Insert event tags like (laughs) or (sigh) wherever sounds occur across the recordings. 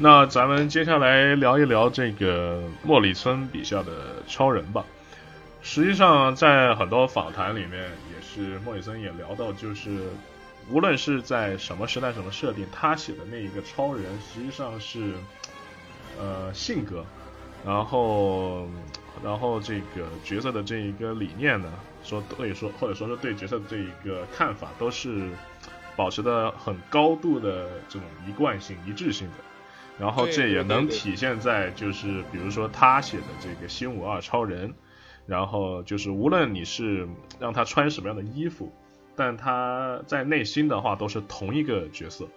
那咱们接下来聊一聊这个莫里森笔下的超人吧。实际上，在很多访谈里面，也是莫里森也聊到，就是无论是在什么时代、什么设定，他写的那一个超人，实际上是呃性格，然后然后这个角色的这一个理念呢，说可以说或者说是对角色的这一个看法，都是保持的很高度的这种一贯性、一致性的。然后这也能体现在就是比如说他写的这个新五二超人，然后就是无论你是让他穿什么样的衣服，但他在内心的话都是同一个角色。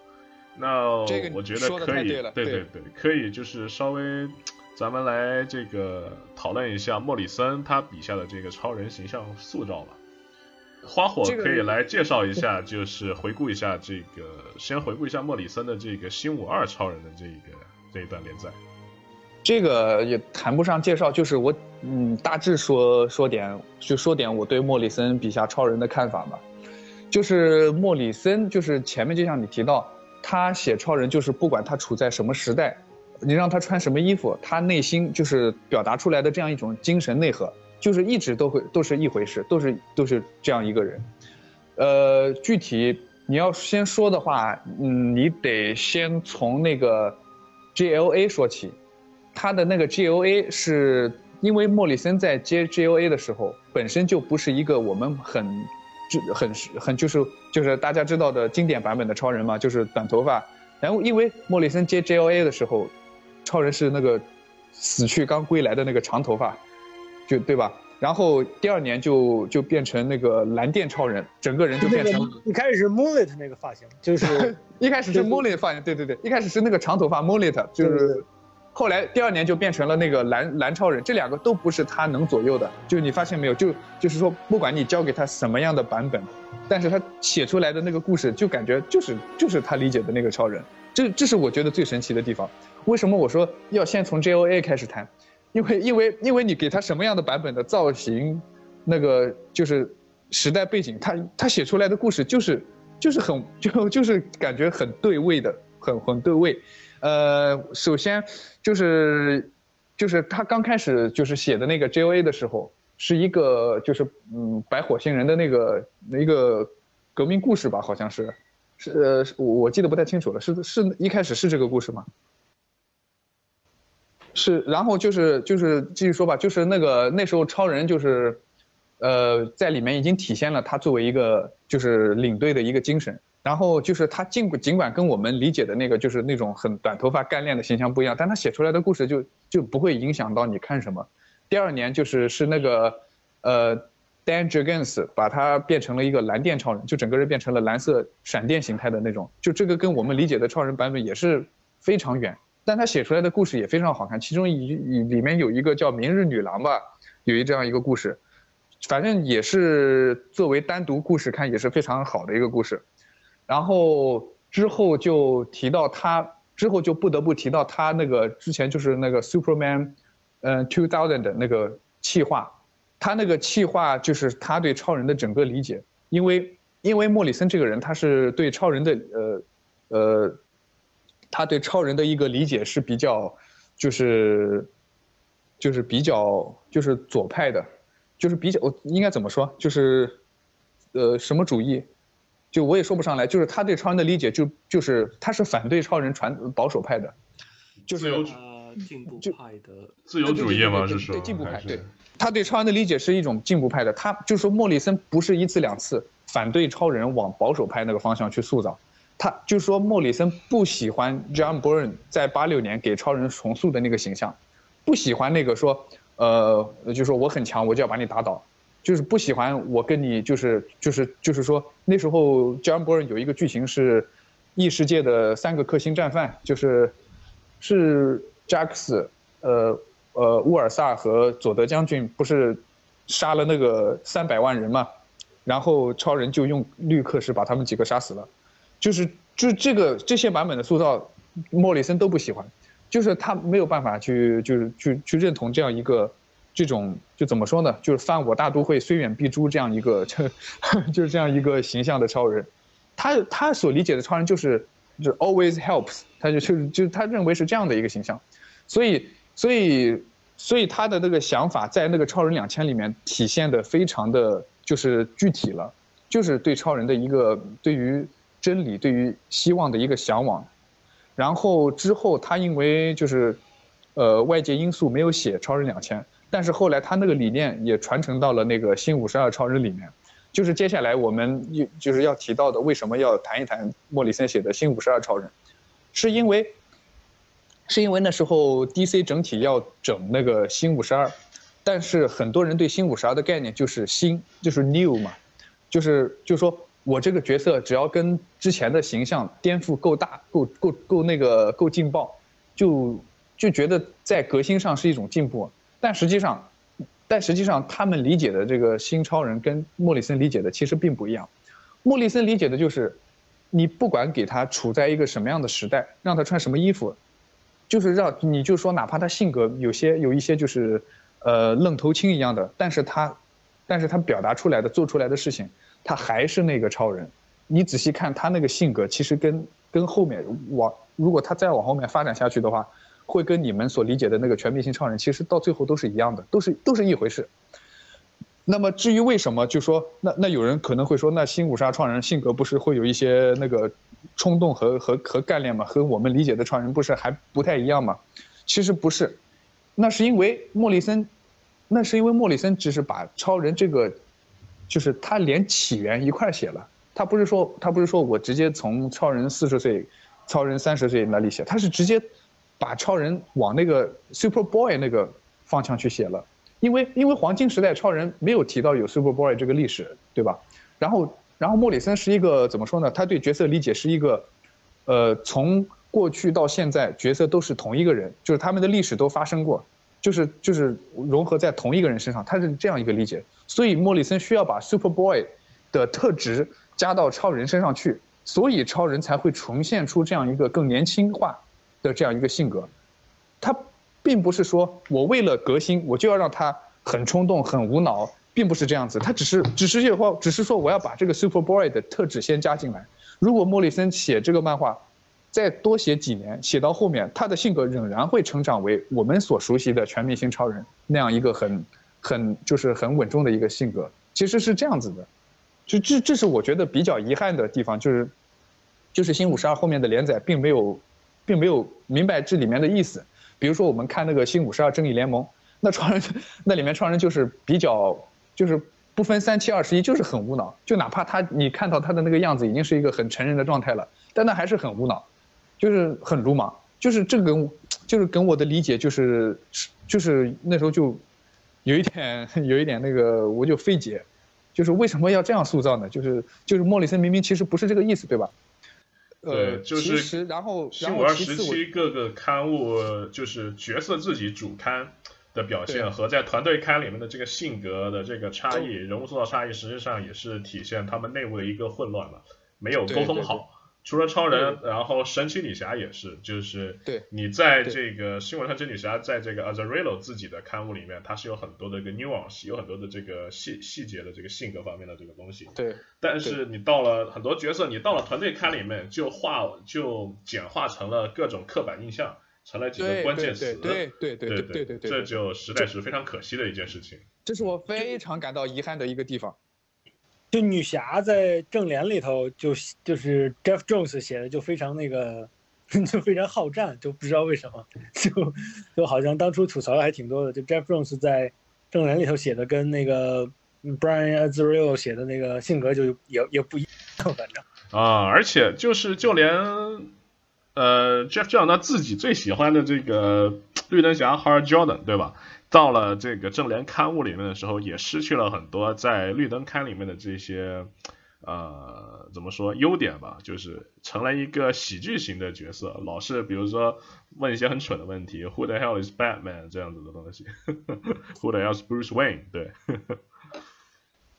那我觉得可以，对对对，可以就是稍微咱们来这个讨论一下莫里森他笔下的这个超人形象塑造吧。花火可以来介绍一下，(laughs) 就是回顾一下这个，先回顾一下莫里森的这个新五二超人的这一个这一段连载。这个也谈不上介绍，就是我嗯大致说说点，就说点我对莫里森笔下超人的看法吧。就是莫里森，就是前面就像你提到，他写超人就是不管他处在什么时代，你让他穿什么衣服，他内心就是表达出来的这样一种精神内核。就是一直都会都是一回事，都是都是这样一个人，呃，具体你要先说的话，嗯，你得先从那个 G L A 说起，他的那个 G L A 是因为莫里森在接 G L A 的时候，本身就不是一个我们很就很很就是就是大家知道的经典版本的超人嘛，就是短头发，然后因为莫里森接 G L A 的时候，超人是那个死去刚归来的那个长头发。就对吧？然后第二年就就变成那个蓝电超人，整个人就变成一开始是 Moonlit 那个发型，就是 (laughs) 一开始是 Moonlit 发型，对对对，一开始是那个长头发 Moonlit，就是后来第二年就变成了那个蓝蓝超人，这两个都不是他能左右的。就你发现没有？就就是说，不管你交给他什么样的版本，但是他写出来的那个故事，就感觉就是就是他理解的那个超人。这这是我觉得最神奇的地方。为什么我说要先从 J O A 开始谈？因为因为因为你给他什么样的版本的造型，那个就是时代背景，他他写出来的故事就是就是很就就是感觉很对位的，很很对位。呃，首先就是就是他刚开始就是写的那个 J O A 的时候，是一个就是嗯白火星人的那个一个革命故事吧，好像是是呃我记得不太清楚了，是是一开始是这个故事吗？是，然后就是就是继续说吧，就是那个那时候超人就是，呃，在里面已经体现了他作为一个就是领队的一个精神。然后就是他尽尽管跟我们理解的那个就是那种很短头发干练的形象不一样，但他写出来的故事就就不会影响到你看什么。第二年就是是那个，呃，Dan Jurgens 把他变成了一个蓝电超人，就整个人变成了蓝色闪电形态的那种。就这个跟我们理解的超人版本也是非常远。但他写出来的故事也非常好看，其中一里面有一个叫《明日女郎》吧，有一这样一个故事，反正也是作为单独故事看也是非常好的一个故事。然后之后就提到他，之后就不得不提到他那个之前就是那个 Superman，嗯，Two Thousand 的那个气划，他那个气划就是他对超人的整个理解，因为因为莫里森这个人他是对超人的呃呃。他对超人的一个理解是比较，就是，就是比较就是左派的，就是比较我应该怎么说？就是，呃，什么主义？就我也说不上来。就是他对超人的理解，就就是他是反对超人传保守派的，就是进步派的自由主义吗？是说对进步派？对，他对超人的理解是一种进步派的。他就是说莫里森不是一次两次反对超人往保守派那个方向去塑造。他就说，莫里森不喜欢 John Byrne 在八六年给超人重塑的那个形象，不喜欢那个说，呃，就说我很强，我就要把你打倒，就是不喜欢我跟你就是就是就是说那时候 John Byrne 有一个剧情是异世界的三个克星战犯，就是是 Jax，呃呃乌尔萨和佐德将军不是杀了那个三百万人嘛，然后超人就用绿克士把他们几个杀死了。就是就这个这些版本的塑造，莫里森都不喜欢，就是他没有办法去就是去去认同这样一个，这种就怎么说呢？就是犯我大都会虽远必诛这样一个，就 (laughs) 就是这样一个形象的超人，他他所理解的超人就是就是 always helps，他就就就他认为是这样的一个形象，所以所以所以他的那个想法在那个超人两千里面体现的非常的就是具体了，就是对超人的一个对于真理、对于希望的一个向往，然后之后他因为就是呃外界因素没有写超人两千，但是后来他那个理念也传承到了那个新五十二超人里面。就是接下来我们又就是要提到的，为什么要谈一谈莫里森写的《新五十二超人》，是因为，是因为那时候 DC 整体要整那个新五十二，但是很多人对新五十二的概念就是新，就是 new 嘛，就是就说我这个角色只要跟之前的形象颠覆够大，够够够那个够劲爆，就就觉得在革新上是一种进步，但实际上。但实际上，他们理解的这个新超人跟莫里森理解的其实并不一样。莫里森理解的就是，你不管给他处在一个什么样的时代，让他穿什么衣服，就是让你就说，哪怕他性格有些有一些就是，呃，愣头青一样的，但是他，但是他表达出来的、做出来的事情，他还是那个超人。你仔细看他那个性格，其实跟跟后面往，如果他再往后面发展下去的话。会跟你们所理解的那个全明星超人，其实到最后都是一样的，都是都是一回事。那么至于为什么，就说那那有人可能会说，那新五杀超人性格不是会有一些那个冲动和和和干练吗？和我们理解的超人不是还不太一样吗？其实不是，那是因为莫里森，那是因为莫里森只是把超人这个，就是他连起源一块写了，他不是说他不是说我直接从超人四十岁，超人三十岁那里写，他是直接。把超人往那个 Super Boy 那个方向去写了，因为因为黄金时代超人没有提到有 Super Boy 这个历史，对吧？然后然后莫里森是一个怎么说呢？他对角色理解是一个，呃，从过去到现在角色都是同一个人，就是他们的历史都发生过，就是就是融合在同一个人身上，他是这样一个理解。所以莫里森需要把 Super Boy 的特质加到超人身上去，所以超人才会重现出这样一个更年轻化。的这样一个性格，他并不是说我为了革新，我就要让他很冲动、很无脑，并不是这样子。他只是只是就话，只是说我要把这个 Super Boy 的特质先加进来。如果莫里森写这个漫画，再多写几年，写到后面，他的性格仍然会成长为我们所熟悉的全明星超人那样一个很很就是很稳重的一个性格。其实是这样子的，就这这是我觉得比较遗憾的地方，就是就是新五十二后面的连载并没有。并没有明白这里面的意思，比如说我们看那个新五十二正义联盟，那超人那里面超人就是比较就是不分三七二十一，就是很无脑，就哪怕他你看到他的那个样子已经是一个很成人的状态了，但那还是很无脑，就是很鲁莽，就是这个就是跟我的理解就是就是那时候就有一点 (laughs) 有一点那个我就费解，就是为什么要这样塑造呢？就是就是莫里森明明其实不是这个意思，对吧？呃，就是然后新五二时期各个刊物就是角色自己主刊的表现和在团队刊里面的这个性格的这个差异、人物塑造差异，实际上也是体现他们内部的一个混乱了，没有沟通好。除了超人，然后神奇女侠也是，就是你在这个新闻上，神奇女侠在这个 Azrael 自己的刊物里面，它是有很多的一个 nuance，有很多的这个细细节的这个性格方面的这个东西。对。但是你到了很多角色，你到了团队刊里面，就化就简化成了各种刻板印象，成了几个关键词。对对对对对对对。这就实在是非常可惜的一件事情。这是我非常感到遗憾的一个地方。就女侠在正联里头，就就是 Jeff Jones 写的就非常那个，(laughs) 就非常好战，就不知道为什么，就就好像当初吐槽的还挺多的。就 Jeff Jones 在正联里头写的，跟那个 Brian Azrael 写的那个性格就也也不一样，反正 (laughs) 啊，而且就是就连呃 Jeff Jones 他自己最喜欢的这个绿灯侠 Hal Jordan，对吧？到了这个正联刊物里面的时候，也失去了很多在绿灯刊里面的这些，呃，怎么说优点吧？就是成了一个喜剧型的角色，老是比如说问一些很蠢的问题，Who the hell is Batman 这样子的东西，(laughs) Who the hell is Bruce Wayne？对，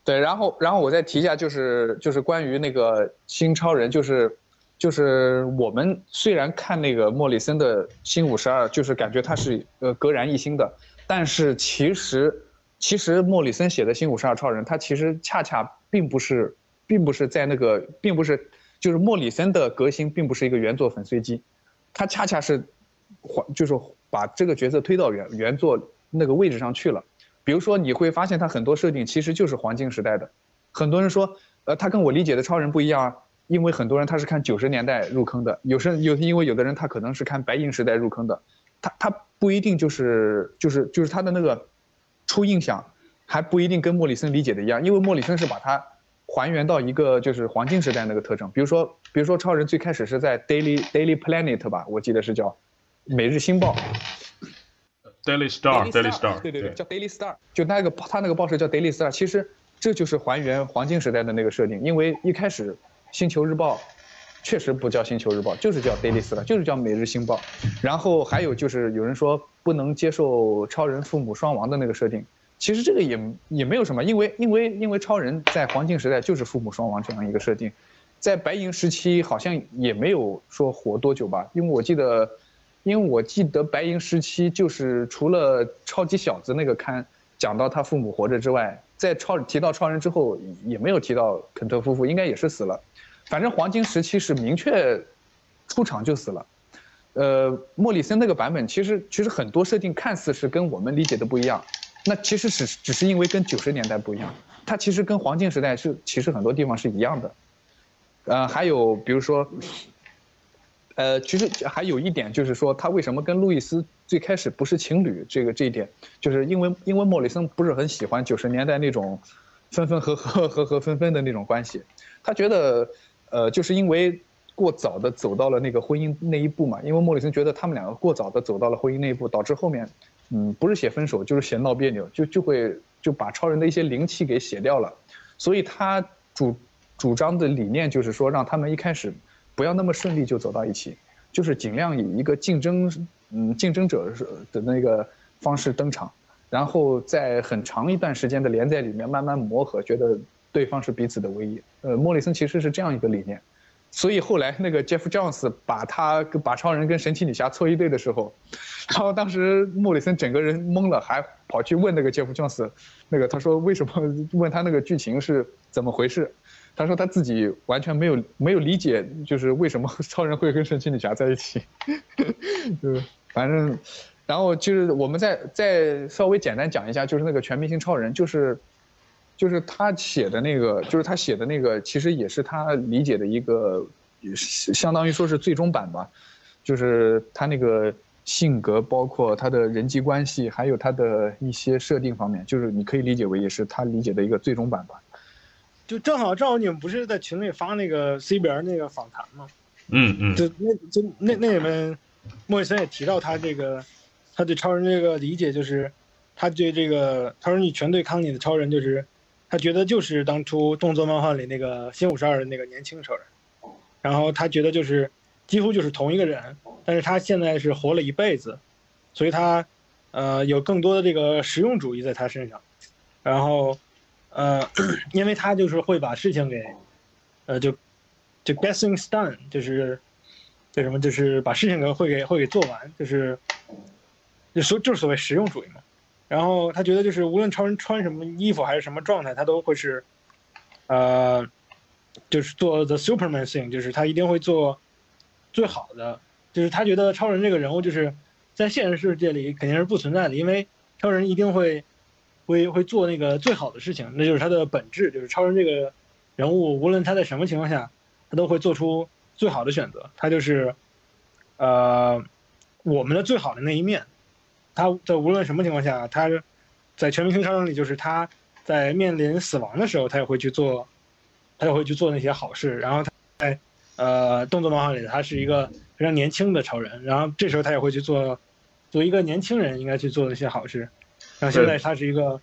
对，然后然后我再提一下，就是就是关于那个新超人，就是就是我们虽然看那个莫里森的新五十二，就是感觉他是呃格然一新的。但是其实，其实莫里森写的新五十二超人，他其实恰恰并不是，并不是在那个，并不是，就是莫里森的革新并不是一个原作粉碎机，他恰恰是，还就是把这个角色推到原原作那个位置上去了。比如说你会发现他很多设定其实就是黄金时代的，很多人说，呃，他跟我理解的超人不一样啊，因为很多人他是看九十年代入坑的，有时有因为有的人他可能是看白银时代入坑的，他他不一定就是就是就是他的那个初印象还不一定跟莫里森理解的一样，因为莫里森是把它还原到一个就是黄金时代那个特征，比如说比如说超人最开始是在 Daily Daily Planet 吧，我记得是叫每日星报。Daily Star，Daily Star，对对对，叫 Daily Star，就那个他那个报社叫 Daily Star，其实这就是还原黄金时代的那个设定，因为一开始星球日报确实不叫星球日报，就是叫 Daily s t 就是叫每日星报。然后还有就是有人说不能接受超人父母双亡的那个设定，其实这个也也没有什么，因为因为因为超人在黄金时代就是父母双亡这样一个设定，在白银时期好像也没有说活多久吧，因为我记得。因为我记得白银时期就是除了超级小子那个刊讲到他父母活着之外，在超提到超人之后也没有提到肯特夫妇，应该也是死了。反正黄金时期是明确出场就死了。呃，莫里森那个版本其实其实很多设定看似是跟我们理解的不一样，那其实是只是因为跟九十年代不一样，它其实跟黄金时代是其实很多地方是一样的。呃，还有比如说。呃，其实还有一点就是说，他为什么跟路易斯最开始不是情侣？这个这一点，就是因为因为莫里森不是很喜欢九十年代那种分分合合、合合分分的那种关系，他觉得，呃，就是因为过早的走到了那个婚姻那一步嘛。因为莫里森觉得他们两个过早的走到了婚姻那一步，导致后面，嗯，不是写分手就是写闹别扭，就就会就把超人的一些灵气给写掉了。所以他主主张的理念就是说，让他们一开始。不要那么顺利就走到一起，就是尽量以一个竞争，嗯，竞争者的那个方式登场，然后在很长一段时间的连载里面慢慢磨合，觉得对方是彼此的唯一。呃，莫里森其实是这样一个理念，所以后来那个 Jeff Jones 把他把超人跟神奇女侠凑一对的时候，然后当时莫里森整个人懵了，还跑去问那个 Jeff Jones，那个他说为什么问他那个剧情是怎么回事？他说他自己完全没有没有理解，就是为什么 (laughs) 超人会跟神奇女侠在一起，(laughs) 就反正，然后就是我们再再稍微简单讲一下，就是那个全明星超人，就是就是他写的那个，就是他写的那个，其实也是他理解的一个，相当于说是最终版吧，就是他那个性格，包括他的人际关系，还有他的一些设定方面，就是你可以理解为也是他理解的一个最终版吧。就正好正好你们不是在群里发那个 CBR 那个访谈吗？嗯嗯，就那就那那里面，莫里森也提到他这个，他对超人这个理解就是，他对这个超人你全对抗你的超人就是，他觉得就是当初动作漫画里那个新五十二的那个年轻超人，然后他觉得就是几乎就是同一个人，但是他现在是活了一辈子，所以他呃有更多的这个实用主义在他身上，然后。呃，因为他就是会把事情给，呃，就就 get things done，就是就什么，就是把事情给会给会给做完，就是就所就是所谓实用主义嘛。然后他觉得就是无论超人穿什么衣服还是什么状态，他都会是，呃，就是做 the Superman thing，就是他一定会做最好的。就是他觉得超人这个人物就是在现实世界里肯定是不存在的，因为超人一定会。会会做那个最好的事情，那就是他的本质，就是超人这个人物，无论他在什么情况下，他都会做出最好的选择。他就是，呃，我们的最好的那一面。他在无论什么情况下，他在全明星超人里，就是他在面临死亡的时候，他也会去做，他也会去做那些好事。然后他在呃动作漫画里，他是一个非常年轻的超人，然后这时候他也会去做，作为一个年轻人应该去做的一些好事。然后现在他是一个，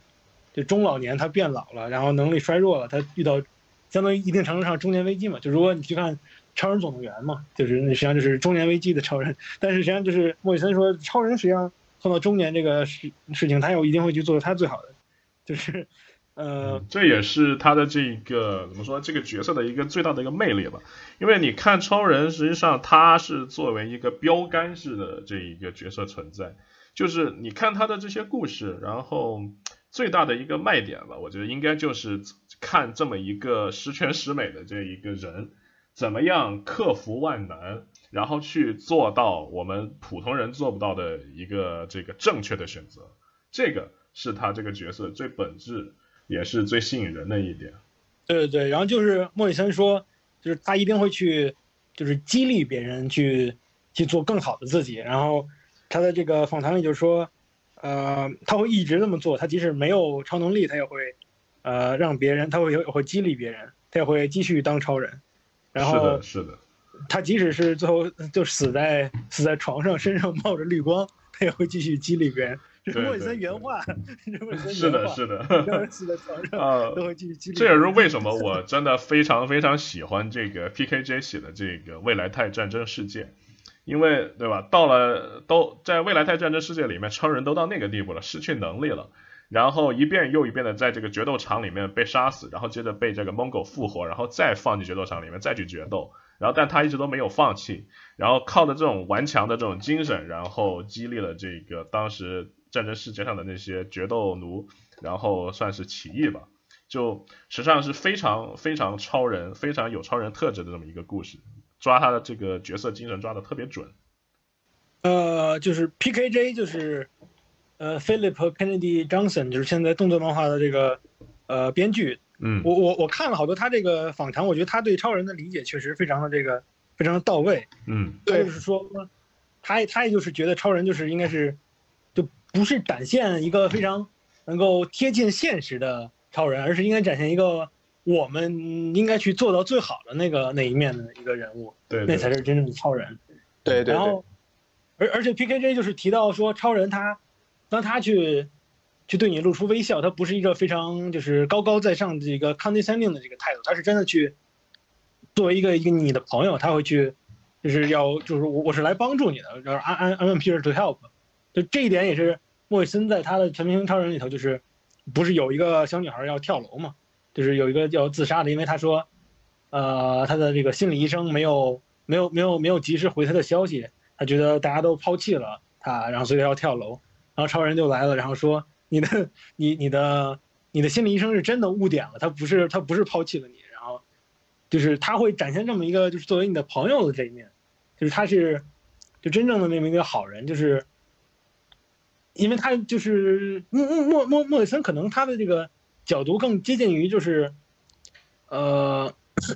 就中老年，他变老了，然后能力衰弱了，他遇到相当于一定程度上中年危机嘛。就如果你去看《超人总动员》嘛，就是那实际上就是中年危机的超人。但是实际上就是莫里森说，超人实际上碰到中年这个事事情，他又一定会去做他最好的，就是呃，这也是他的这个怎么说这个角色的一个最大的一个魅力吧。因为你看超人，实际上他是作为一个标杆式的这一个角色存在。就是你看他的这些故事，然后最大的一个卖点吧，我觉得应该就是看这么一个十全十美的这一个人，怎么样克服万难，然后去做到我们普通人做不到的一个这个正确的选择，这个是他这个角色最本质也是最吸引人的一点。对对对，然后就是莫里森说，就是他一定会去，就是激励别人去去做更好的自己。然后他的这个访谈里就说，呃，他会一直这么做，他即使没有超能力，他也会，呃，让别人，他会也会激励别人，他也会继续当超人。然后是的，是的，他即使是最后就死在死在床上，身上冒着绿光，他也会继续激励别人。这是莫里森原话，这是莫里森是的，原话。是的。让人死在床上啊都会继续激励这也。是为什么我真的非常非常喜欢这个 PKJ 写的这个未来泰战争世界，因为对吧？到了都在未来泰战争世界里面，超人都到那个地步了，失去能力了，然后一遍又一遍的在这个决斗场里面被杀死，然后接着被这个蒙狗复活，然后再放进决斗场里面再去决斗，然后但他一直都没有放弃，然后靠着这种顽强的这种精神，然后激励了这个当时战争世界上的那些决斗奴，然后算是起义吧。就实际上是非常非常超人、非常有超人特质的这么一个故事，抓他的这个角色精神抓的特别准。呃，就是 PKJ，就是呃 Philip Kennedy Johnson，就是现在动作漫画的这个呃编剧。嗯我我我看了好多他这个访谈，我觉得他对超人的理解确实非常的这个非常的到位。嗯他就是说，他他也就是觉得超人就是应该是，就不是展现一个非常能够贴近现实的超人，而是应该展现一个我们应该去做到最好的那个那一面的一个人物，对对那才是真正的超人。对对对然后，而而且 PKJ 就是提到说，超人他当他去去对你露出微笑，他不是一个非常就是高高在上的一个 condescending 的这个态度，他是真的去作为一个一个你的朋友，他会去就是要就是我我是来帮助你的，然后 I I'm I'm here to help。就这一点也是莫里森在他的全明星超人里头，就是不是有一个小女孩要跳楼嘛，就是有一个要自杀的，因为他说，呃，他的这个心理医生没有没有没有没有及时回他的消息，他觉得大家都抛弃了他，然后所以要跳楼，然后超人就来了，然后说你的你你的你的心理医生是真的误点了，他不是他不是抛弃了你，然后就是他会展现这么一个就是作为你的朋友的这一面，就是他是就真正的那么一个好人，就是因为他就是莫莫莫莫莫里森可能他的这个角度更接近于就是呃。(coughs)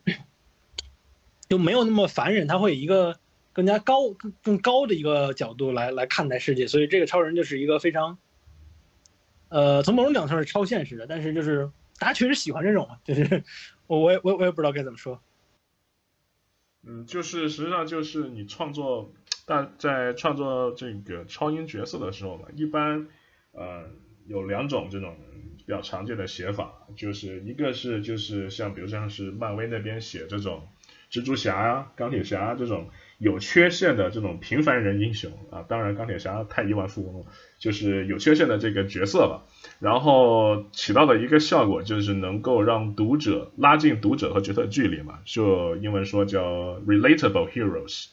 就没有那么烦人，他会一个更加高、更更高的一个角度来来看待世界，所以这个超人就是一个非常，呃，从某种角度上是超现实的，但是就是大家确实喜欢这种，就是 (laughs) 我我也我我也不知道该怎么说。嗯，就是实际上就是你创作，但在创作这个超英角色的时候嘛，一般呃有两种这种比较常见的写法，就是一个是就是像比如像是漫威那边写这种蜘蛛侠啊、钢铁侠这种有缺陷的这种平凡人英雄啊，当然钢铁侠太亿万富翁了，就是有缺陷的这个角色吧。然后起到的一个效果就是能够让读者拉近读者和角色距离嘛，就英文说叫 relatable heroes。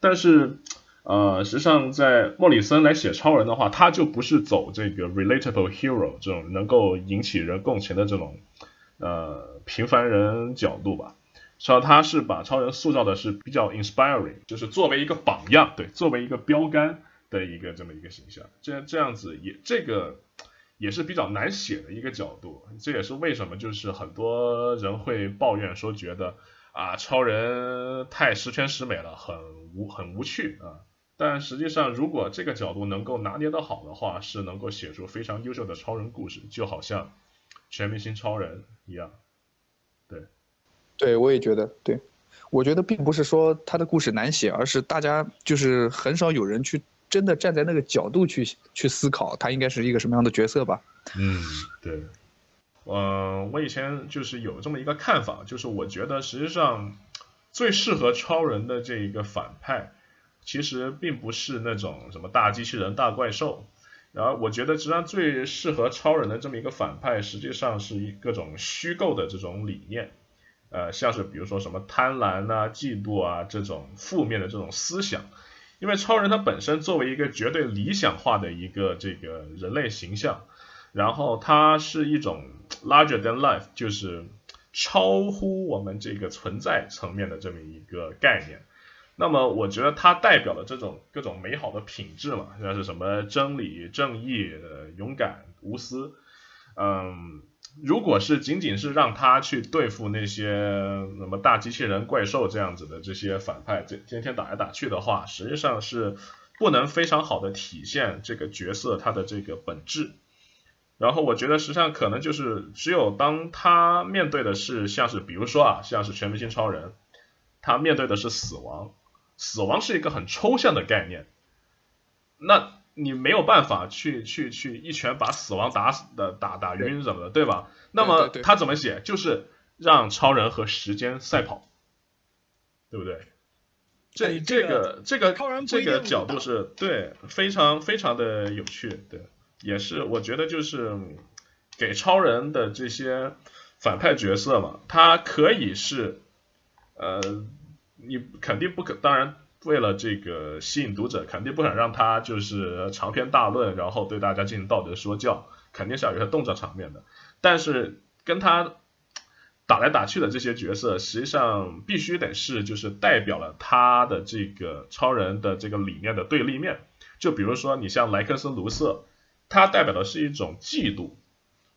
但是呃，实际上在莫里森来写超人的话，他就不是走这个 relatable hero 这种能够引起人共情的这种呃平凡人角度吧。实际上他是把超人塑造的是比较 inspiring，就是作为一个榜样，对，作为一个标杆的一个这么一个形象。这这样子也这个也是比较难写的一个角度，这也是为什么就是很多人会抱怨说觉得啊超人太十全十美了，很无很无趣啊。但实际上，如果这个角度能够拿捏得好的话，是能够写出非常优秀的超人故事，就好像全明星超人一样。对，我也觉得，对，我觉得并不是说他的故事难写，而是大家就是很少有人去真的站在那个角度去去思考他应该是一个什么样的角色吧。嗯，对。嗯，我以前就是有这么一个看法，就是我觉得实际上最适合超人的这一个反派，其实并不是那种什么大机器人、大怪兽，然后我觉得实际上最适合超人的这么一个反派，实际上是一各种虚构的这种理念，呃，像是比如说什么贪婪啊、嫉妒啊这种负面的这种思想，因为超人他本身作为一个绝对理想化的一个这个人类形象，然后他是一种 larger than life，就是超乎我们这个存在层面的这么一个概念。那么我觉得它代表了这种各种美好的品质嘛，像是什么真理、正义、勇敢、无私。嗯，如果是仅仅是让他去对付那些什么大机器人、怪兽这样子的这些反派，这天天打来打去的话，实际上是不能非常好的体现这个角色他的这个本质。然后我觉得实际上可能就是只有当他面对的是像是比如说啊，像是全明星超人，他面对的是死亡，死亡是一个很抽象的概念，那你没有办法去去去一拳把死亡打死的打打晕什么的，对吧？那么他怎么写？就是让超人和时间赛跑，对不对？这这个这个这个角度是对，非常非常的有趣，对。也是，我觉得就是给超人的这些反派角色嘛，他可以是，呃，你肯定不可，当然为了这个吸引读者，肯定不想让他就是长篇大论，然后对大家进行道德说教，肯定是要有些动作场面的。但是跟他打来打去的这些角色，实际上必须得是就是代表了他的这个超人的这个理念的对立面。就比如说你像莱克斯卢瑟。他代表的是一种嫉妒，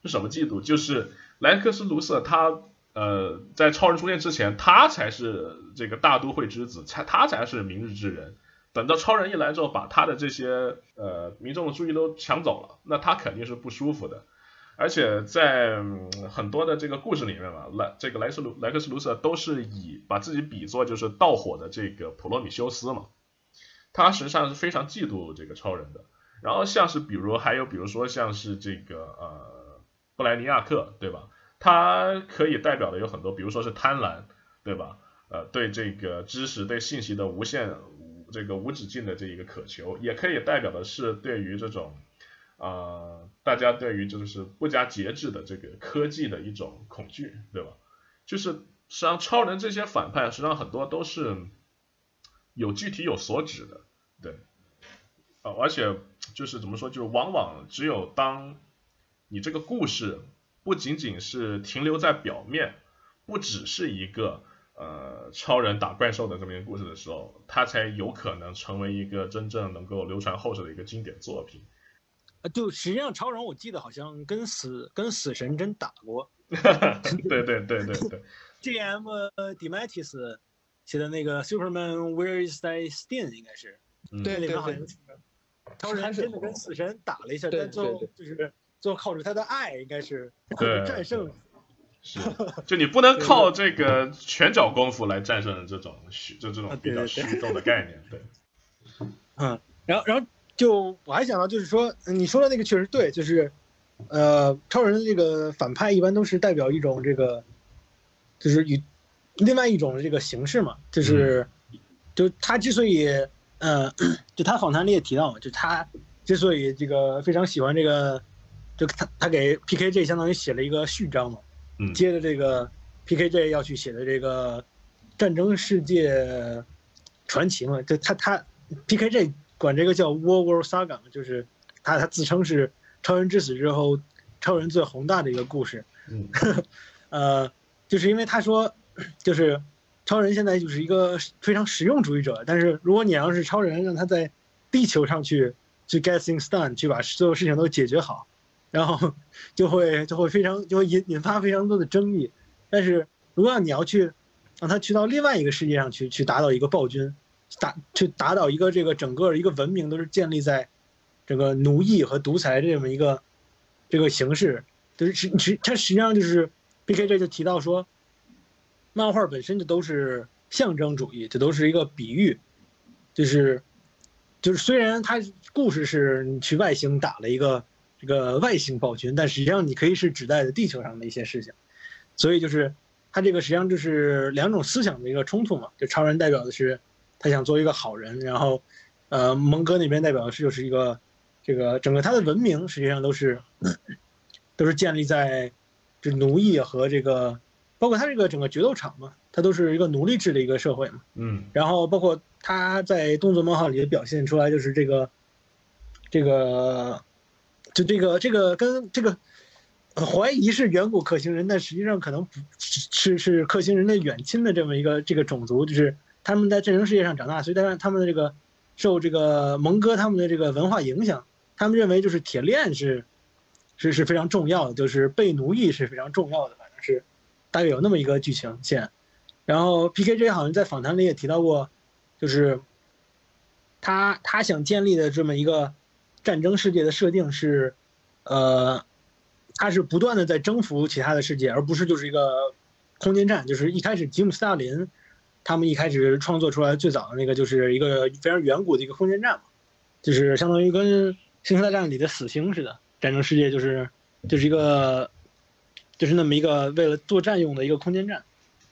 是什么嫉妒？就是莱克斯卢瑟他呃在超人出现之前，他才是这个大都会之子，才他才是明日之人。等到超人一来之后，把他的这些呃民众的注意都抢走了，那他肯定是不舒服的。而且在很多的这个故事里面嘛，莱这个莱斯卢莱克斯卢瑟都是以把自己比作就是盗火的这个普罗米修斯嘛，他实际上是非常嫉妒这个超人的。然后像是比如还有比如说像是这个呃布莱尼亚克对吧？它可以代表的有很多，比如说是贪婪对吧？呃对这个知识对信息的无限这个无止境的这一个渴求，也可以代表的是对于这种啊大家对于就是不加节制的这个科技的一种恐惧对吧？就是实际上超人这些反派实际上很多都是有具体有所指的对。呃，而且就是怎么说，就是往往只有当你这个故事不仅仅是停留在表面，不只是一个呃超人打怪兽的这么一个故事的时候，它才有可能成为一个真正能够流传后世的一个经典作品。啊，就实际上超人我记得好像跟死跟死神真打过。(laughs) 对对对对对。(laughs) G M d m a t i s 写的那个 Superman Where Is Thy Sting 应该是。对对对。超人真的跟死神打了一下，但最后就是最后靠着他的爱，应该是战胜。是，(laughs) 就你不能靠这个拳脚功夫来战胜这种虚，就这种比较虚构的概念。对。(laughs) 嗯，然后然后就我还想到，就是说你说的那个确实对，就是呃，超人的这个反派一般都是代表一种这个，就是与另外一种这个形式嘛，就是就他之所以。呃，(clears throat) 就他访谈里也提到嘛，就他之所以这个非常喜欢这个，就他他给 PKJ 相当于写了一个序章嘛，接着这个 PKJ 要去写的这个战争世界传奇嘛，就他他 PKJ 管这个叫 War World Saga 嘛，就是他他自称是超人之死之后超人最宏大的一个故事，嗯，(laughs) 呃，就是因为他说就是。超人现在就是一个非常实用主义者，但是如果你要是超人，让他在地球上去去 get things done，去把所有事情都解决好，然后 (laughs) 就会就会非常就会引引发非常多的争议。但是如果你要去让他去到另外一个世界上去去打倒一个暴君，打去打倒一个这个整个一个文明都是建立在这个奴役和独裁这么一个这个形式，就是实实他实际上就是 B K 这就提到说。漫画本身就都是象征主义，这都是一个比喻，就是，就是虽然它故事是你去外星打了一个这个外星暴君，但实际上你可以是指代的地球上的一些事情，所以就是他这个实际上就是两种思想的一个冲突嘛。就超人代表的是他想做一个好人，然后，呃，蒙哥那边代表的是就是一个这个整个他的文明实际上都是都是建立在这奴役和这个。包括他这个整个决斗场嘛，它都是一个奴隶制的一个社会嘛。嗯。然后包括他在动作漫画里表现出来，就是这个，这个，就这个这个跟这个，怀疑是远古克星人，但实际上可能不是是克星人的远亲的这么一个这个种族，就是他们在战争世界上长大，所以当然他们的这个受这个蒙哥他们的这个文化影响，他们认为就是铁链是是是非常重要的，就是被奴役是非常重要的，反正是大约有那么一个剧情线。然后 PKJ 好像在访谈里也提到过，就是他他想建立的这么一个战争世界的设定是，呃，他是不断的在征服其他的世界，而不是就是一个空间站。就是一开始吉姆斯大林他们一开始创作出来最早的那个就是一个非常远古的一个空间站嘛，就是相当于跟《星球大战》里的死星似的，战争世界就是就是一个就是那么一个为了作战用的一个空间站。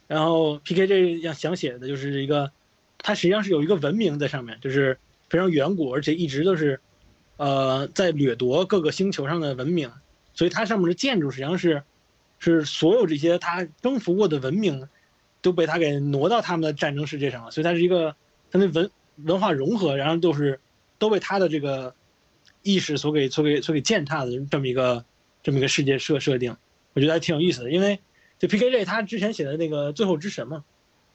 然后 P.K. 这样想写的就是一个，它实际上是有一个文明在上面，就是非常远古，而且一直都是，呃，在掠夺各个星球上的文明，所以它上面的建筑实际上是，是所有这些它征服过的文明，都被它给挪到他们的战争世界上了，所以它是一个它那文文化融合，然后都是都被它的这个意识所给所给所给践踏的这么一个这么一个世界设设定，我觉得还挺有意思的，因为。就 P.K.J 他之前写的那个《最后之神》嘛，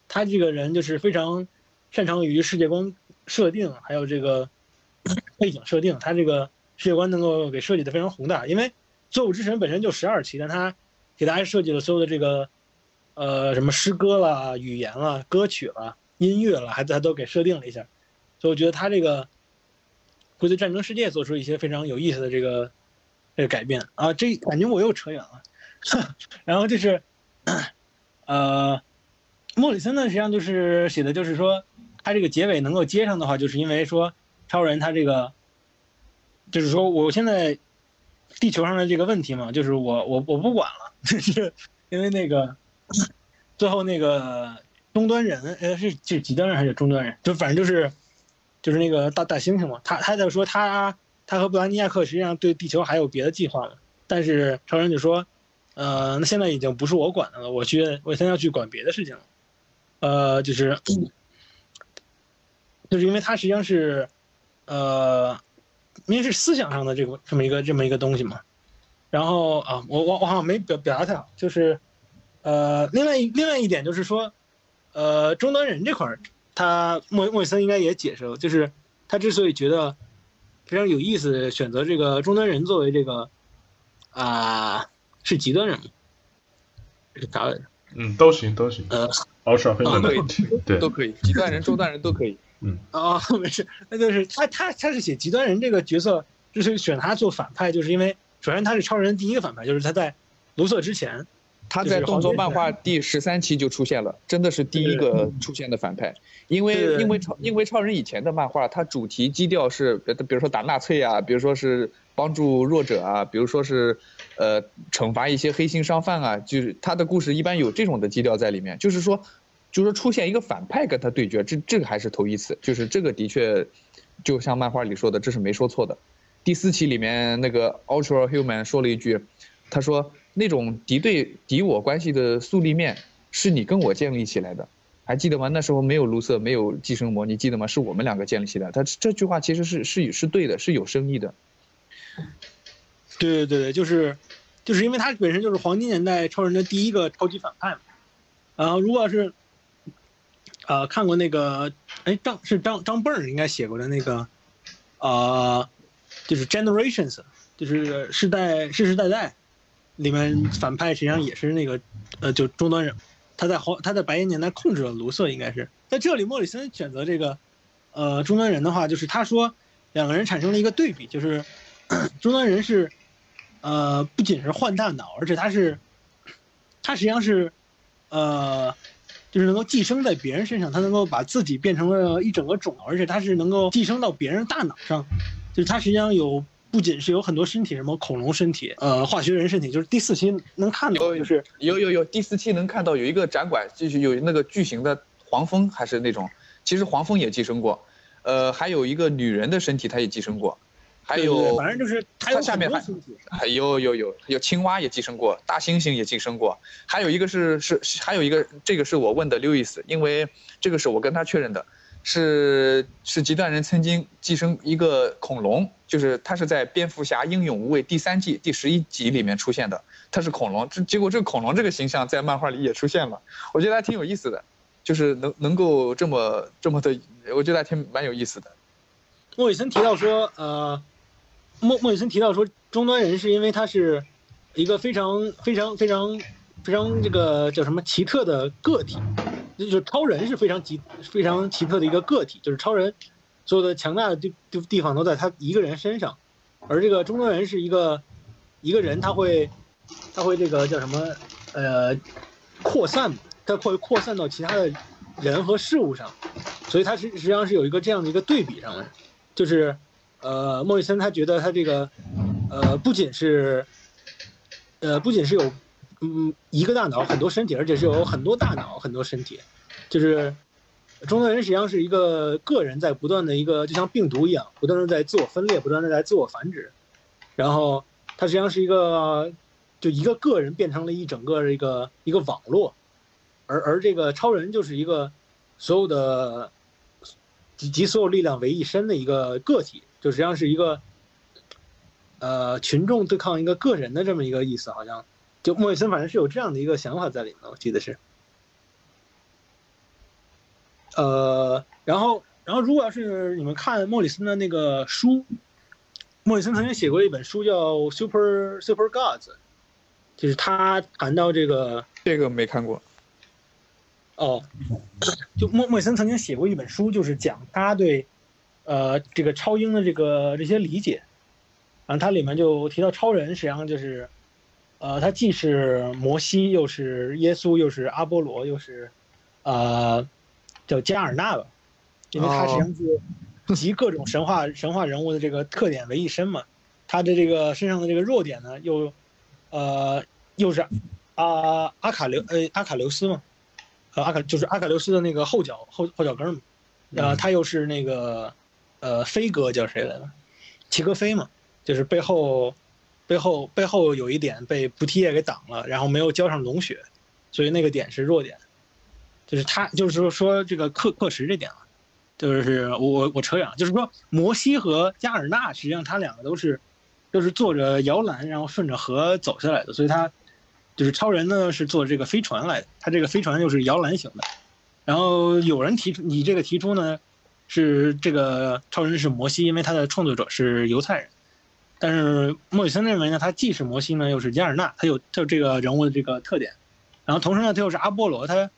他这个人就是非常擅长于世界观设定，还有这个背景设定。他这个世界观能够给设计的非常宏大，因为《作物之神》本身就十二期，但他给大家设计了所有的这个呃什么诗歌啦、语言啦、歌曲啦、音乐啦，还他都给设定了一下。所以我觉得他这个会对战争世界做出一些非常有意思的这个这个改变啊。这感觉我又扯远了，(laughs) 然后这是。呃，莫里森呢，实际上就是写的，就是说，他这个结尾能够接上的话，就是因为说，超人他这个，就是说，我现在地球上的这个问题嘛，就是我我我不管了，(laughs) 就是因为那个最后那个终端人，呃，是是极端人还是终端人？就反正就是就是那个大大猩猩嘛，他他在说他他和布兰尼亚克实际上对地球还有别的计划嘛，但是超人就说。呃，那现在已经不是我管的了，我去，我现在要去管别的事情了。呃，就是，就是因为他实际上是，呃，因为是思想上的这个这么一个这么一个东西嘛。然后啊，我我我好像没表表达太好，就是，呃，另外一另外一点就是说，呃，终端人这块儿，他莫莫里森应该也解释了，就是他之所以觉得非常有意思，选择这个终端人作为这个啊。是极端人物，是啥来着？嗯，都行，都行。呃，Ultra 都可以，对，都可以。极端人、中端人都可以。嗯。啊，没事，那就是他，他，他是写极端人这个角色，就是选他做反派，就是因为首先他是超人第一个反派，就是他在卢瑟之前，他在动作漫画第十三期就出现了，真的是第一个出现的反派。因为因为超因为超人以前的漫画，它主题基调是，比如说打纳粹啊，比如说是帮助弱者啊，比如说是。呃，惩罚一些黑心商贩啊，就是他的故事一般有这种的基调在里面。就是说，就是出现一个反派跟他对决，这这个还是头一次。就是这个的确，就像漫画里说的，这是没说错的。第四期里面那个 Ultra Human 说了一句，他说那种敌对敌我关系的速立面是你跟我建立起来的，还记得吗？那时候没有卢瑟，没有寄生魔，你记得吗？是我们两个建立起来。他这句话其实是是是对的，是有深意的。对对对对，就是，就是因为他本身就是黄金年代超人的第一个超级反派嘛。然后如果是，呃，看过那个，哎，张是张张蹦儿应该写过的那个，呃，就是 Generations，就是世代世世代代，里面反派实际上也是那个，呃，就终端人，他在黄他在白银年代控制了卢瑟，应该是在这里莫里森选择这个，呃，终端人的话，就是他说两个人产生了一个对比，就是 (coughs) 终端人是。呃，不仅是换大脑，而且他是，他实际上是，呃，就是能够寄生在别人身上，它能够把自己变成了一整个种，而且它是能够寄生到别人大脑上，就是它实际上有不仅是有很多身体，什么恐龙身体，呃，化学人身体，(laughs) 就是第四期能看到，就是有有有第四期能看到有一个展馆，就是有那个巨型的黄蜂，还是那种，其实黄蜂也寄生过，呃，还有一个女人的身体，它也寄生过。还有，反正就是它下面还还有有有有青蛙也寄生过，大猩猩也寄生过，还有一个是是还有一个这个是我问的 Louis，因为这个是我跟他确认的，是是极端人曾经寄生一个恐龙，就是他是在《蝙蝠侠：英勇无畏》第三季第十一集里面出现的，他是恐龙。这结果这个恐龙这个形象在漫画里也出现了，我觉得还挺有意思的，就是能能够这么这么的，我觉得还挺蛮有意思的。莫里森提到说，呃，莫莫里森提到说，终端人是因为他是一个非常非常非常非常这个叫什么奇特的个体。就是超人是非常奇非常奇特的一个个体，就是超人所有的强大的地地地方都在他一个人身上，而这个终端人是一个一个人，他会他会这个叫什么呃扩散，他会扩散到其他的人和事物上，所以他是实际上是有一个这样的一个对比上的，就是呃莫里森他觉得他这个呃不仅是呃不仅是有。嗯，一个大脑很多身体，而且是有很多大脑很多身体，就是中端人实际上是一个个人在不断的一个就像病毒一样，不断的在自我分裂，不断的在自我繁殖，然后它实际上是一个就一个个人变成了一整个一个一个网络，而而这个超人就是一个所有的集集所有力量为一身的一个个体，就实际上是一个呃群众对抗一个个人的这么一个意思，好像。就莫里森反正是有这样的一个想法在里面，我记得是。呃，然后，然后如果要是你们看莫里森的那个书，莫里森曾经写过一本书叫《Super Super Gods》，就是他谈到这个这个没看过。哦，就莫莫里森曾经写过一本书，就是讲他对呃这个超英的这个这些理解，然后它里面就提到超人实际上就是。呃，他既是摩西，又是耶稣，又是阿波罗，又是，呃，叫加尔纳吧，因为他实际上是集各种神话 (laughs) 神话人物的这个特点为一身嘛。他的这个身上的这个弱点呢，又，呃，又是阿阿卡留呃阿卡留斯嘛，呃阿卡就是阿卡留斯的那个后脚后后脚跟嘛，呃，他又是那个呃飞哥叫谁来着？齐格飞嘛，就是背后。背后背后有一点被菩提叶给挡了，然后没有浇上龙血，所以那个点是弱点，就是他就是说说这个克克什这点了，就是我我扯远了，就是说摩西和加尔纳实际上他两个都是都是坐着摇篮然后顺着河走下来的，所以他就是超人呢是坐这个飞船来的，他这个飞船又是摇篮型的，然后有人提出你这个提出呢是这个超人是摩西，因为他的创作者是犹太人。但是莫里森认为呢，他既是摩西呢，又是加尔纳，他有他有这个人物的这个特点，然后同时呢，他又是阿波罗，他，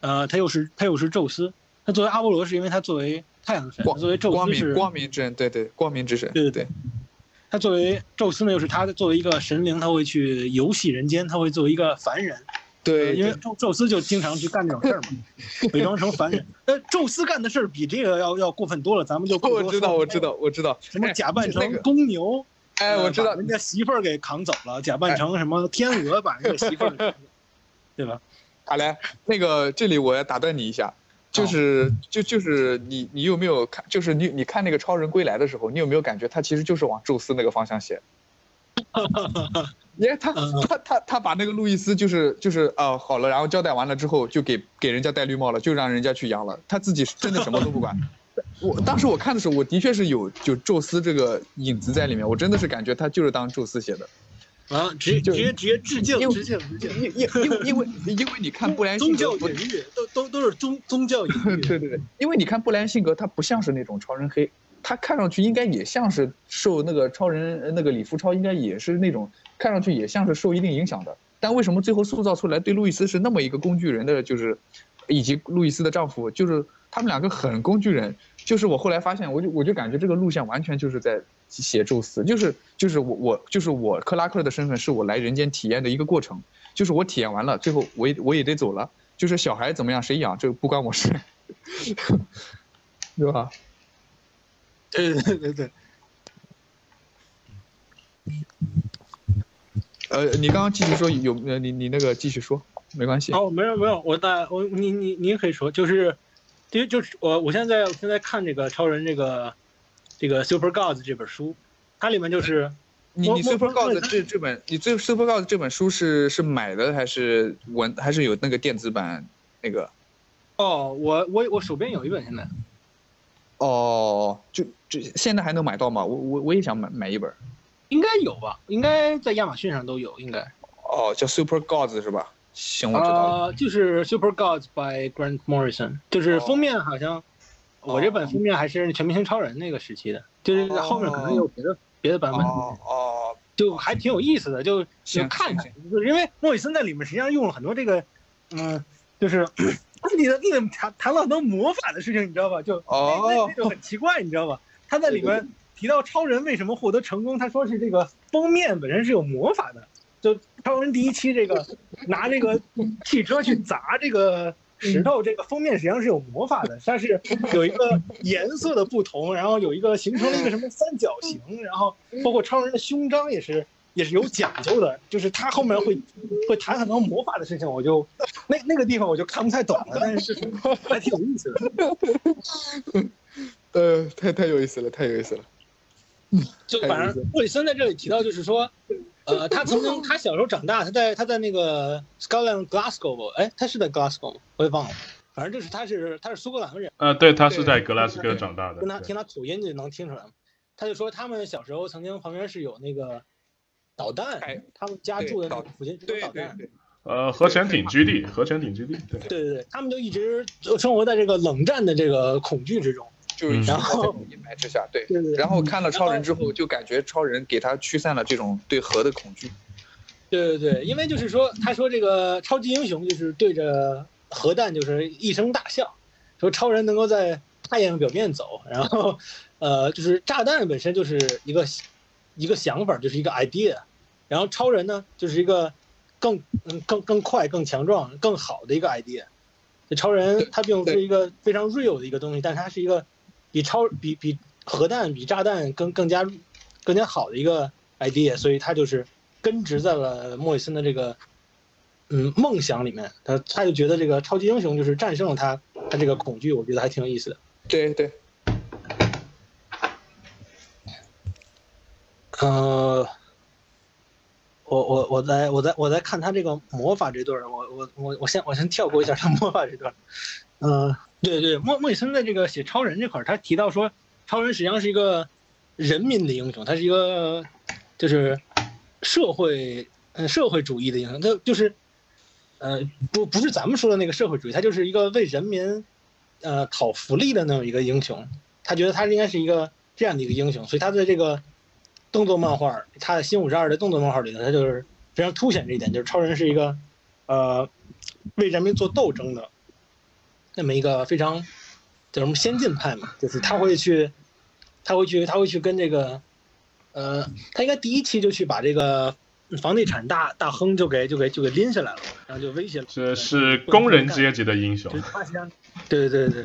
呃，他又是他又是宙斯，他作为阿波罗是因为他作为太阳神，作为宙斯是光明之神，对对，光明之神，对对对，他作为宙斯呢，又是他作为一个神灵，他会去游戏人间，他会作为一个凡人，对，因为宙宙斯就经常去干这种事儿嘛，(laughs) 伪装成凡人，呃，宙斯干的事儿比这个要要过分多了，咱们就我知道我知道我知道，什么假扮成公牛。哎，我知道人家媳妇儿给扛走了，假扮成什么天鹅把人家媳妇儿，(laughs) 对吧？好嘞，那个这里我要打断你一下，就是就就是你你有没有看，就是你你看那个《超人归来》的时候，你有没有感觉他其实就是往宙斯那个方向写？(laughs) 你看他他他他把那个路易斯就是就是啊好了，然后交代完了之后就给给人家戴绿帽了，就让人家去养了，他自己真的什么都不管。(laughs) 我当时我看的时候，我的确是有就宙斯这个影子在里面，我真的是感觉他就是当宙斯写的，啊，直接直接直接致敬，致敬致敬，因因因为因为因为你看布莱恩宗教隐喻都都都是宗宗教隐喻，(laughs) 对对对，因为你看布莱恩性格，他不像是那种超人黑，他看上去应该也像是受那个超人那个李福超应该也是那种看上去也像是受一定影响的，但为什么最后塑造出来对路易斯是那么一个工具人的就是，以及路易斯的丈夫就是他们两个很工具人。就是我后来发现，我就我就感觉这个路线完全就是在写宙斯，就是就是我我就是我克拉克的身份是我来人间体验的一个过程，就是我体验完了，最后我也我也得走了，就是小孩怎么样谁养这个不关我事，(laughs) 对吧？对对对对。呃，你刚刚继续说有呃你你那个继续说没关系。哦，没有没有，我大我你你你可以说就是。其实就是我，我现在我现在看这个超人这个，这个 Super Gods 这本书，它里面就是你你 Super Gods 这这本你这 Super Gods 这本书是是买的还是文还是有那个电子版那个？哦，我我我手边有一本现在。哦，就就现在还能买到吗？我我我也想买买一本。应该有吧？应该在亚马逊上都有，应该。哦，叫 Super Gods 是吧？行，我知道了。呃，就是 Super Gods by Grant Morrison，就是封面好像，我这本封面还是全明星超人那个时期的，就是后面可能有别的别的版本。哦哦，就还挺有意思的，就就看看行，就是因为莫里森在里面实际上用了很多这个，嗯，就是你的你怎么谈谈了很多魔法的事情，你知道吧？就哦那那那就很奇怪，你知道吧？他在里面提到超人为什么获得成功，他说是这个封面本身是有魔法的，就超人第一期这个 (laughs) 拿这个汽车去砸这个石头，这个封面实际上是有魔法的，它是有一个颜色的不同，然后有一个形成了一个什么三角形，然后包括超人的胸章也是也是有讲究的，就是他后面会会谈很多魔法的事情，我就那那个地方我就看不太懂了，但是还挺有意思的。呃，太太有意思了，太有意思了。嗯就反正莫里森在这里提到，就是说，呃，他曾经 (laughs) 他小时候长大，他在他在那个 Scotland Glasgow，哎，他是在 Glasgow 吗？我也忘了，反正就是他是他是苏格兰人，呃，对，他是对在格拉斯哥长大的跟他。听他口音就能听出来。他就说他们小时候曾经旁边是有那个导弹哎，他们家住的那个附近有对导弹。对对，呃，核潜艇基地，核潜艇基地，对。对对对，他们就一直就生活在这个冷战的这个恐惧之中。就是嗯在这种阴霾之下，对。对对对然后看了超人之后，就感觉超人给他驱散了这种对核的恐惧。对对对，因为就是说，他说这个超级英雄就是对着核弹就是一声大笑，说超人能够在太阳表面走，然后呃，就是炸弹本身就是一个一个想法，就是一个 idea，然后超人呢就是一个更嗯更更快、更强壮、更好的一个 idea。这超人他并不是一个非常 real 的一个东西，但他是一个比超比比核弹、比炸弹更更加更加好的一个 idea，所以他就是根植在了莫里森的这个嗯梦想里面。他他就觉得这个超级英雄就是战胜了他他这个恐惧，我觉得还挺有意思的。对对，呃，我我我在我在我在看他这个魔法这段儿，我我我我先我先跳过一下他魔法这段儿。呃，对对，莫莫里森在这个写超人这块儿，他提到说，超人实际上是一个人民的英雄，他是一个就是社会嗯社会主义的英雄，他就是呃不不是咱们说的那个社会主义，他就是一个为人民呃讨福利的那么一个英雄。他觉得他应该是一个这样的一个英雄，所以他在这个动作漫画，他的新五十二的动作漫画里头，他就是非常凸显这一点，就是超人是一个呃为人民做斗争的那么一个非常叫什么先进派嘛，就是他会去他会去他会去跟这个呃他应该第一期就去把这个房地产大大亨就给就给就给拎下来了，然后就威胁了。这是工人阶级的英雄就。是他实际上，对对对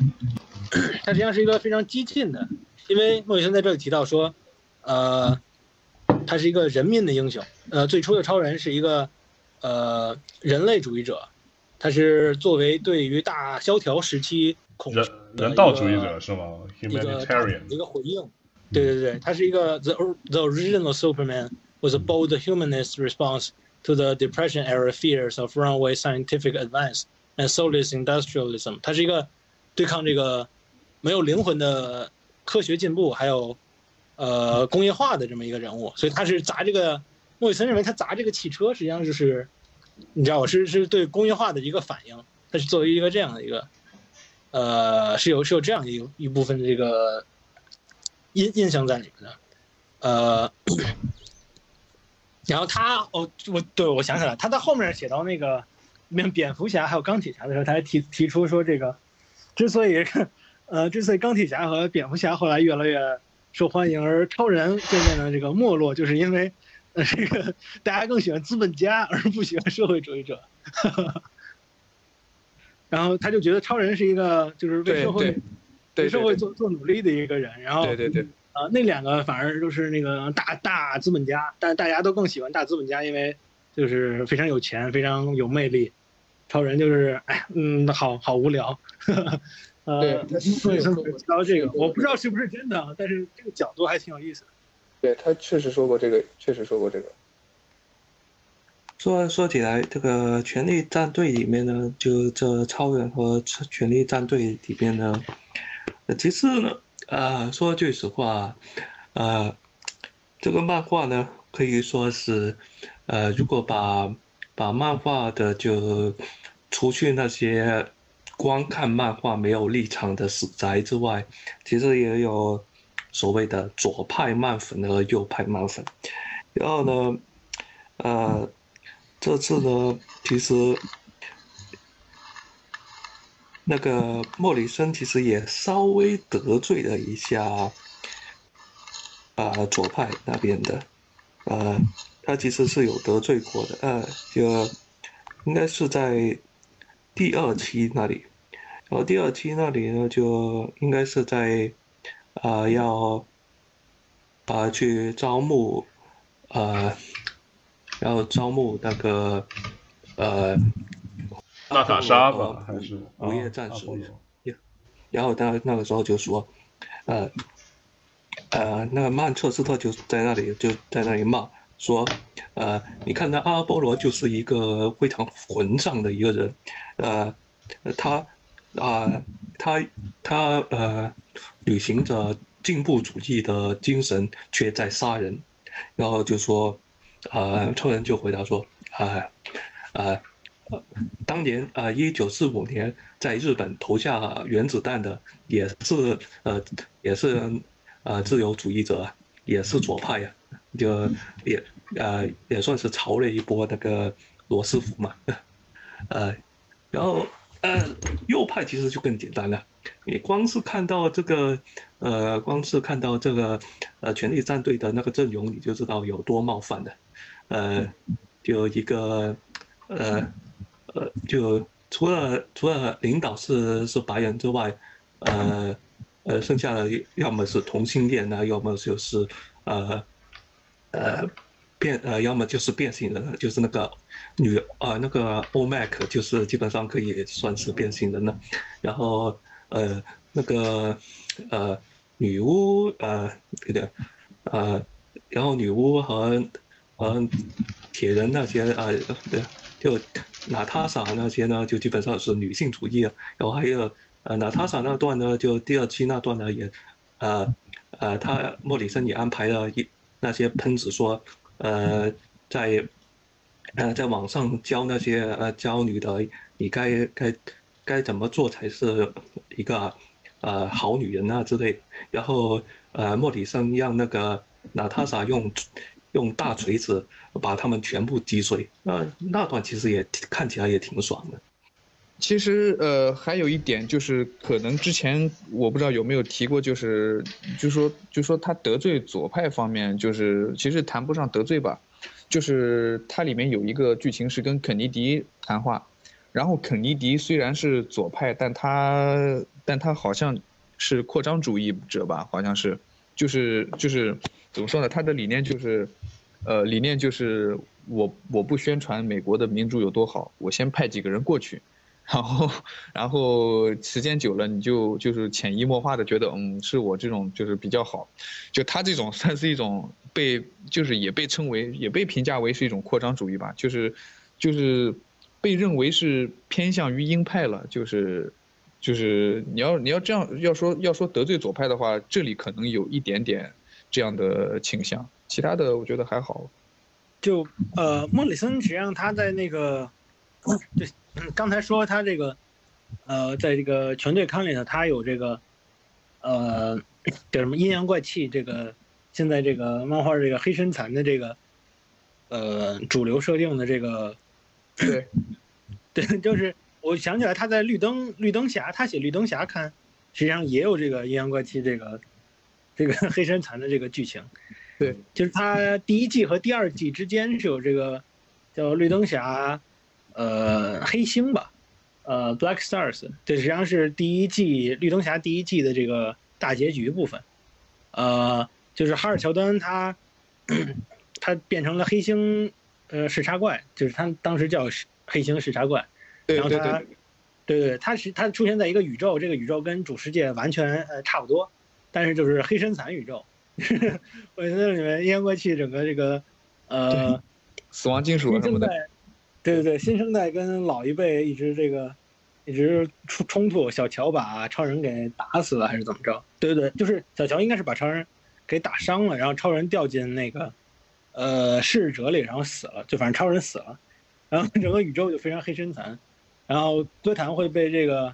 对，他实际上是一个非常激进的，因为莫里森在这里提到说，呃，他是一个人民的英雄。呃，最初的超人是一个呃人类主义者，他是作为对于大萧条时期恐惧人道主义者是吗？Humanitarian 一个回应。对对对，他是一个 the the original Superman was a bold humanist response to the Depression era fears of runaway scientific advance and soulless industrialism。他是一个对抗这个没有灵魂的科学进步，还有呃工业化的这么一个人物。所以他是砸这个莫里森认为他砸这个汽车，实际上就是你知道我是是对工业化的一个反应。它是作为一个这样的一个呃是有是有这样一一部分的这个印印象在里面的，呃，然后他哦，我对我想起来，他在后面写到那个蝙蝙蝠侠还有钢铁侠的时候，他还提提出说这个，之所以呃之所以钢铁侠和蝙蝠侠后来越来越受欢迎，而超人渐渐的这个没落，就是因为呃这个大家更喜欢资本家而不喜欢社会主义者。(laughs) 然后他就觉得超人是一个就是为社会为社会做做努力的一个人，然后对对对，啊，那两个反而就是那个大大资本家，但大家都更喜欢大资本家，因为就是非常有钱，非常有魅力。超人就是，哎，嗯，好好无聊。(laughs) 呃，对他是有说过提到这个，我不知道是不是真的，啊，但是这个角度还挺有意思的。对他确实说过这个，确实说过这个。说说起来，这个《权力战队》里面呢，就这超人和权力战队里面呢，其实呢，呃，说句实话，呃，这个漫画呢，可以说是，呃，如果把把漫画的就除去那些光看漫画没有立场的死宅之外，其实也有所谓的左派漫粉和右派漫粉。然后呢，呃，这次呢，其实那个莫里森其实也稍微得罪了一下，啊、左派那边的，呃，他其实是有得罪过的，呃，就应该是在第二期那里，然后第二期那里呢，就应该是在啊、要啊、去招募，呃，要招募那个呃娜塔莎吧，呃还是午夜战士然后他那个时候就说，呃，呃，那个曼彻斯特就在那里就在那里骂说，呃，你看那阿波罗就是一个非常混账的一个人，呃，他啊、他他呃，履行着进步主义的精神，却在杀人，然后就说，呃，超人就回答说，啊、呃，呃，当年啊，一九四五年在日本投下原子弹的也是呃也是呃自由主义者，也是左派呀、就也呃也算是炒了一波那个罗斯福嘛，(laughs) 呃，然后呃右派其实就更简单了，你光是看到这个呃光是看到这个呃权力战队的那个阵容，你就知道有多冒犯的，呃，就一个呃。呃，就除了除了领导是是白人之外，呃呃，剩下的要么是同性恋啊，要么就是呃呃变呃，要么就是变性人，就是那个女啊、那个 OMAC 就是基本上可以算是变性人了，然后呃那个呃女巫呃对的呃，然后女巫和和铁人那些啊、对。就娜塔莎那些呢，就基本上是女性主义啊。然后还有呃，娜塔莎那段呢，就第二期那段呢，也呃呃，他莫里森也安排了一那些喷子说，呃，在呃在网上教那些呃教女的，你该该该怎么做才是一个呃好女人啊之类。然后呃，莫里森让那个娜塔莎用用大锤子把他们全部击碎。那那段其实也看起来也挺爽的。其实呃，还有一点就是，可能之前我不知道有没有提过，就是就说就说他得罪左派方面，就是其实谈不上得罪吧，就是它里面有一个剧情是跟肯尼迪谈话，然后肯尼迪虽然是左派，但他但他好像是扩张主义者吧，好像是，就是就是怎么说呢？他的理念就是，呃，理念就是我我不宣传美国的民主有多好，我先派几个人过去。然后，然后时间久了，你就就是潜移默化的觉得，嗯，是我这种就是比较好，就他这种 (laughs) 算是一种被，就是也被称为，也被评价为是一种扩张主义吧，就是，就是被认为是偏向于鹰派了，就是，就是你要你要这样要说要说得罪左派的话，这里可能有一点点这样的倾向，其他的我觉得还好。就呃，莫里森实际上他在那个，(clears throat) 就刚才说他这个，呃，在这个全对刊里头，他有这个，呃，叫什么阴阳怪气这个，现在这个漫画这个黑身残的这个，呃，主流设定的这个，对，(laughs) 对，就是我想起来他在绿灯绿灯侠，他写绿灯侠刊，实际上也有这个阴阳怪气这个，这个 (laughs) 黑身残的这个剧情。对，就是他第一季和第二季之间是有这个叫绿灯侠，呃，黑星吧，呃，Black Stars，这实际上是第一季绿灯侠第一季的这个大结局部分，呃，就是哈尔乔丹他 (clears throat) 他变成了黑星，呃，视察怪，就是他当时叫黑星视察怪，对。然后他对对，对对，它是他出现在一个宇宙，这个宇宙跟主世界完全呃差不多，但是就是黑身残宇宙。(laughs) 我觉得里面阴阳怪气整个这个呃死亡金属啊什么的，对对对，新生代跟老一辈一直这个一直冲冲突，小乔把超人给打死了还是怎么着？对对对，就是小乔应该是把超人给打伤了，然后超人掉进那个呃逝者里，然后死了，就反正超人死了，然后整个宇宙就非常黑深残，然后歌坛会被这个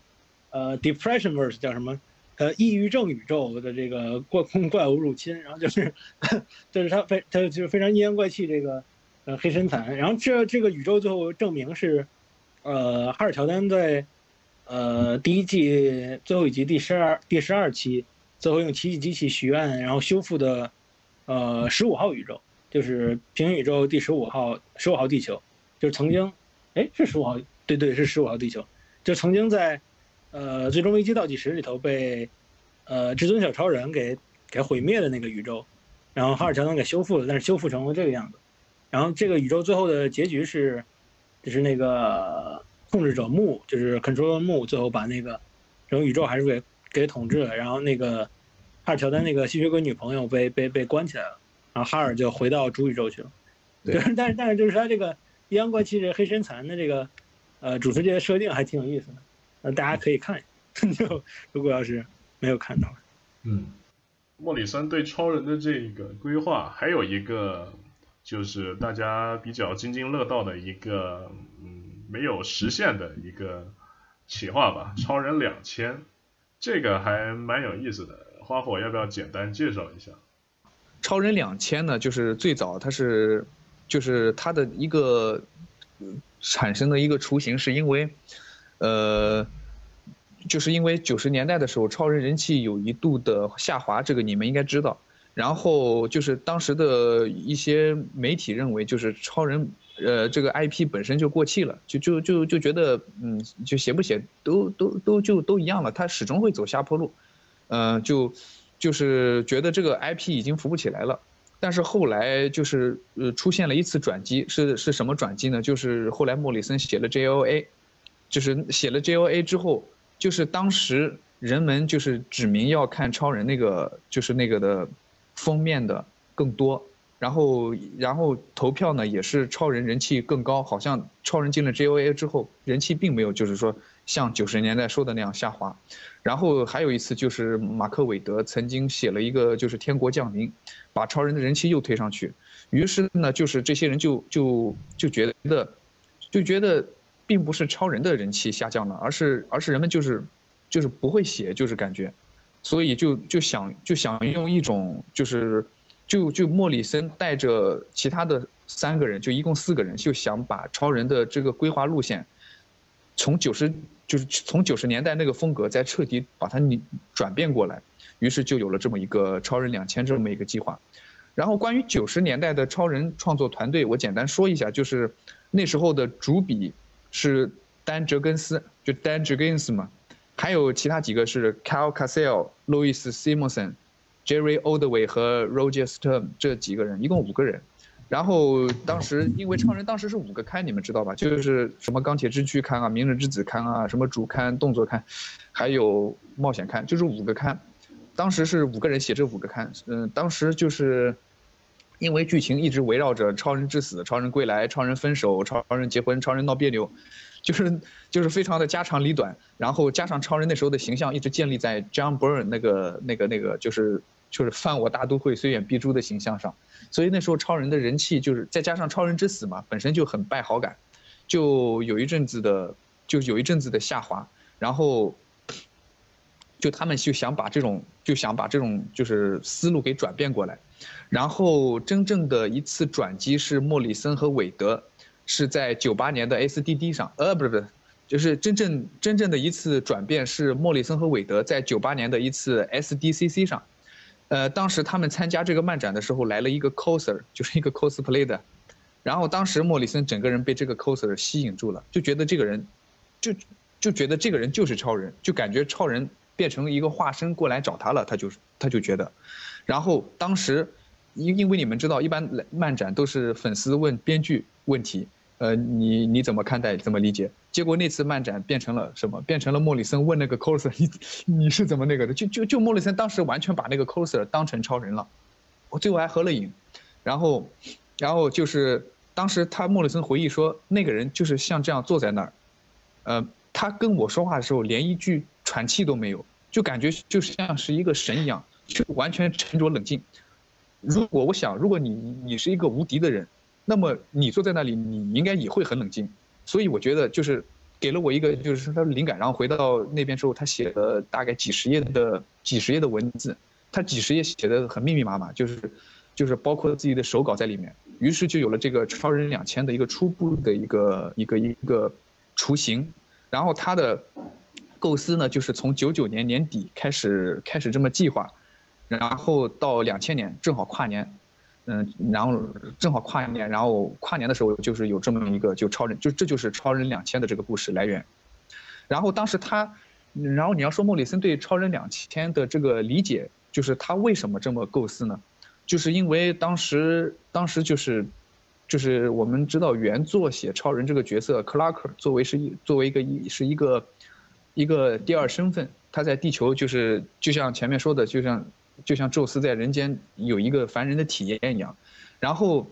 呃 depression verse 叫什么？呃，抑郁症宇宙的这个怪怪物入侵，然后就是 (laughs) 就是他非他就是非常阴阳怪气这个呃黑身残，然后这这个宇宙最后证明是呃哈尔乔丹在呃第一季最后一集第十二第十二期最后用奇迹机器许愿然后修复的呃十五号宇宙，就是平行宇宙第十五号十五号地球，就是曾经哎是十五号对对是十五号地球，就曾经在。呃，最终危机倒计时里头被，呃，至尊小超人给给毁灭的那个宇宙，然后哈尔乔丹给修复了，但是修复成了这个样子。然后这个宇宙最后的结局是，就是那个控制者木，就是 Controller 木，最后把那个整个宇宙还是给给统治了。然后那个哈尔乔丹那个吸血鬼女朋友被被被关起来了，然后哈尔就回到主宇宙去了。对，(laughs) 但是但是就是他这个阴阳怪气这黑身残的这个呃主世界设定还挺有意思的。那大家可以看，(laughs) 就 (laughs) 如果要是没有看到，嗯，莫里森对超人的这个规划，还有一个就是大家比较津津乐道的一个，嗯，没有实现的一个企划吧，超人两千，这个还蛮有意思的，花火要不要简单介绍一下？超人两千呢，就是最早它是，就是它的一个产生的一个雏形，是因为。呃，就是因为九十年代的时候，超人人气有一度的下滑，这个你们应该知道。然后就是当时的一些媒体认为，就是超人，呃，这个 IP 本身就过气了，就就就就觉得，嗯，就写不写都都都就都一样了，它始终会走下坡路。嗯，就就是觉得这个 IP 已经扶不起来了。但是后来就是呃出现了一次转机，是是什么转机呢？就是后来莫里森写了 JLA。就是写了 JOA 之后，就是当时人们就是指明要看超人那个，就是那个的封面的更多，然后然后投票呢也是超人人气更高，好像超人进了 JOA 之后人气并没有就是说像九十年代说的那样下滑，然后还有一次就是马克韦德曾经写了一个就是天国降临，把超人的人气又推上去，于是呢就是这些人就就就觉得就觉得。并不是超人的人气下降了，而是而是人们就是，就是不会写，就是感觉，所以就就想就想用一种就是，就就莫里森带着其他的三个人，就一共四个人，就想把超人的这个规划路线，从九十就是从九十年代那个风格再彻底把它你转变过来，于是就有了这么一个超人两千这么一个计划。然后关于九十年代的超人创作团队，我简单说一下，就是那时候的主笔。是丹·哲根斯，就 Dan Jurgens 嘛，还有其他几个是 Cal Cassell、Louis Simonson、Jerry Oldway 和 Roger Stern 这几个人，一共五个人。然后当时因为超人当时是五个刊，你们知道吧？就是什么钢铁之躯刊啊、明日之子刊啊、什么主刊、动作刊，还有冒险刊，就是五个刊。当时是五个人写这五个刊，嗯，当时就是。因为剧情一直围绕着超人之死、超人归来、超人分手、超人结婚、超人闹别扭，就是就是非常的家长里短。然后加上超人那时候的形象一直建立在 John Byrne 那个那个那个就是就是犯我大都会虽远必诛的形象上，所以那时候超人的人气就是再加上超人之死嘛，本身就很败好感，就有一阵子的就有一阵子的下滑。然后就他们就想把这种就想把这种就是思路给转变过来。然后真正的一次转机是莫里森和韦德，是在九八年的 SDD 上，呃，不是不是，就是真正真正的一次转变是莫里森和韦德在九八年的一次 SDCC 上，呃，当时他们参加这个漫展的时候来了一个 coser，就是一个 cosplay 的，然后当时莫里森整个人被这个 coser 吸引住了，就觉得这个人，就就觉得这个人就是超人，就感觉超人变成一个化身过来找他了，他就他就觉得。然后当时，因因为你们知道，一般漫展都是粉丝问编剧问题，呃，你你怎么看待，怎么理解？结果那次漫展变成了什么？变成了莫里森问那个 coser，你你是怎么那个的？就就就莫里森当时完全把那个 coser 当成超人了，我最后还合了影，然后，然后就是当时他莫里森回忆说，那个人就是像这样坐在那儿，呃，他跟我说话的时候连一句喘气都没有，就感觉就像是一个神一样，就完全沉着冷静。如果我想，如果你你是一个无敌的人，那么你坐在那里，你应该也会很冷静。所以我觉得就是给了我一个就是他的灵感，然后回到那边之后，他写了大概几十页的几十页的文字，他几十页写的很密密麻麻，就是就是包括自己的手稿在里面。于是就有了这个超人两千的一个初步的一个一个一个雏形。然后他的构思呢，就是从九九年年底开始开始这么计划。然后到两千年正好跨年，嗯，然后正好跨年，然后跨年的时候就是有这么一个就超人，就这就是超人两千的这个故事来源。然后当时他，然后你要说莫里森对超人两千的这个理解，就是他为什么这么构思呢？就是因为当时当时就是，就是我们知道原作写超人这个角色克拉克作为是一作为一个一是一个一个第二身份，他在地球就是就像前面说的，就像。就像宙斯在人间有一个凡人的体验一样，然后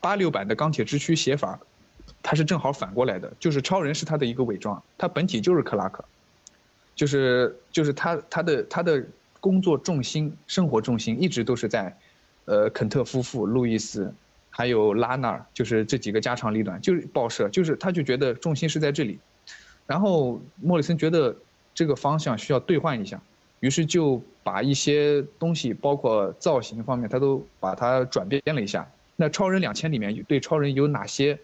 八六版的钢铁之躯写法，它是正好反过来的，就是超人是他的一个伪装，他本体就是克拉克，就是就是他他的他的工作重心、生活重心一直都是在，呃，肯特夫妇、路易斯，还有拉那尔，就是这几个家长里短，就是报社，就是他就觉得重心是在这里，然后莫里森觉得这个方向需要兑换一下。于是就把一些东西，包括造型方面，他都把它转变了一下。那超人两千里面对超人有哪些，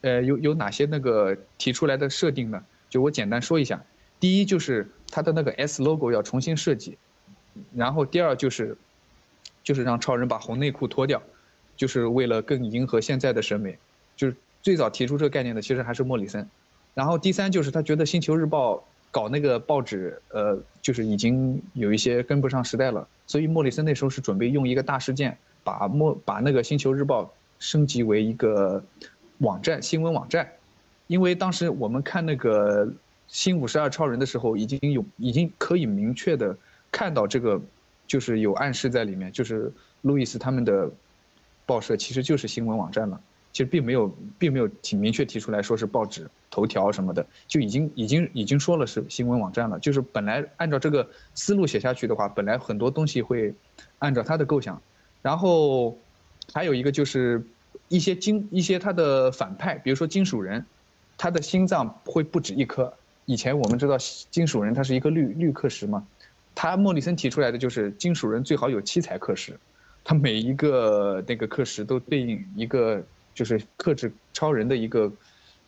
呃，有有哪些那个提出来的设定呢？就我简单说一下。第一就是他的那个 S logo 要重新设计，然后第二就是，就是让超人把红内裤脱掉，就是为了更迎合现在的审美。就是最早提出这个概念的其实还是莫里森。然后第三就是他觉得星球日报。搞那个报纸，呃，就是已经有一些跟不上时代了，所以莫里森那时候是准备用一个大事件，把莫把那个《星球日报》升级为一个网站新闻网站，因为当时我们看那个《新五十二超人》的时候，已经有已经可以明确的看到这个，就是有暗示在里面，就是路易斯他们的报社其实就是新闻网站了。其实并没有，并没有挺明确提出来说是报纸头条什么的，就已经已经已经说了是新闻网站了。就是本来按照这个思路写下去的话，本来很多东西会按照他的构想。然后还有一个就是一些金一些他的反派，比如说金属人，他的心脏会不止一颗。以前我们知道金属人他是一个绿绿刻石嘛，他莫里森提出来的就是金属人最好有七彩刻石，他每一个那个刻石都对应一个。就是克制超人的一个，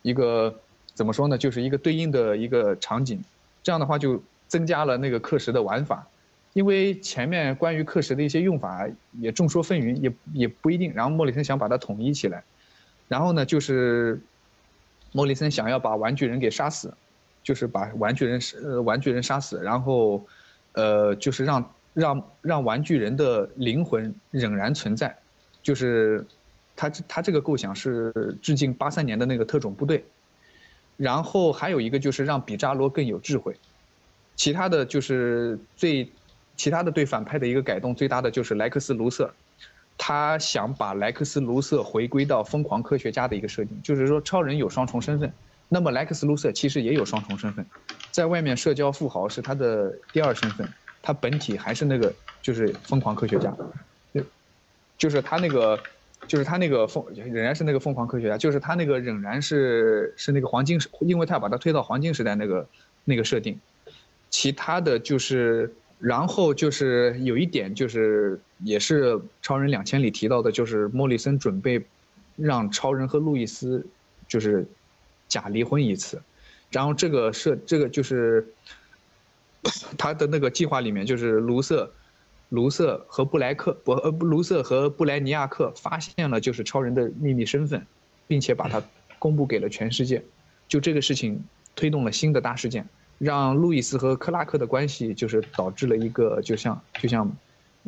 一个怎么说呢？就是一个对应的一个场景，这样的话就增加了那个刻石的玩法，因为前面关于刻石的一些用法也众说纷纭，也也不一定。然后莫里森想把它统一起来，然后呢，就是莫里森想要把玩具人给杀死，就是把玩具人呃玩具人杀死，然后，呃，就是让让让玩具人的灵魂仍然存在，就是。他他这个构想是致敬八三年的那个特种部队，然后还有一个就是让比扎罗更有智慧，其他的就是最，其他的对反派的一个改动最大的就是莱克斯卢瑟，他想把莱克斯卢瑟回归到疯狂科学家的一个设定，就是说超人有双重身份，那么莱克斯卢瑟其实也有双重身份，在外面社交富豪是他的第二身份，他本体还是那个就是疯狂科学家，就就是他那个。就是他那个疯仍然是那个疯狂科学家，就是他那个仍然是是那个黄金时，因为他要把他推到黄金时代那个那个设定。其他的就是，然后就是有一点就是也是超人两千里提到的，就是莫里森准备让超人和路易斯就是假离婚一次，然后这个设这个就是 (coughs) 他的那个计划里面就是卢瑟。卢瑟和布莱克不呃卢瑟和布莱尼亚克发现了就是超人的秘密身份，并且把它公布给了全世界，就这个事情推动了新的大事件，让路易斯和克拉克的关系就是导致了一个就像就像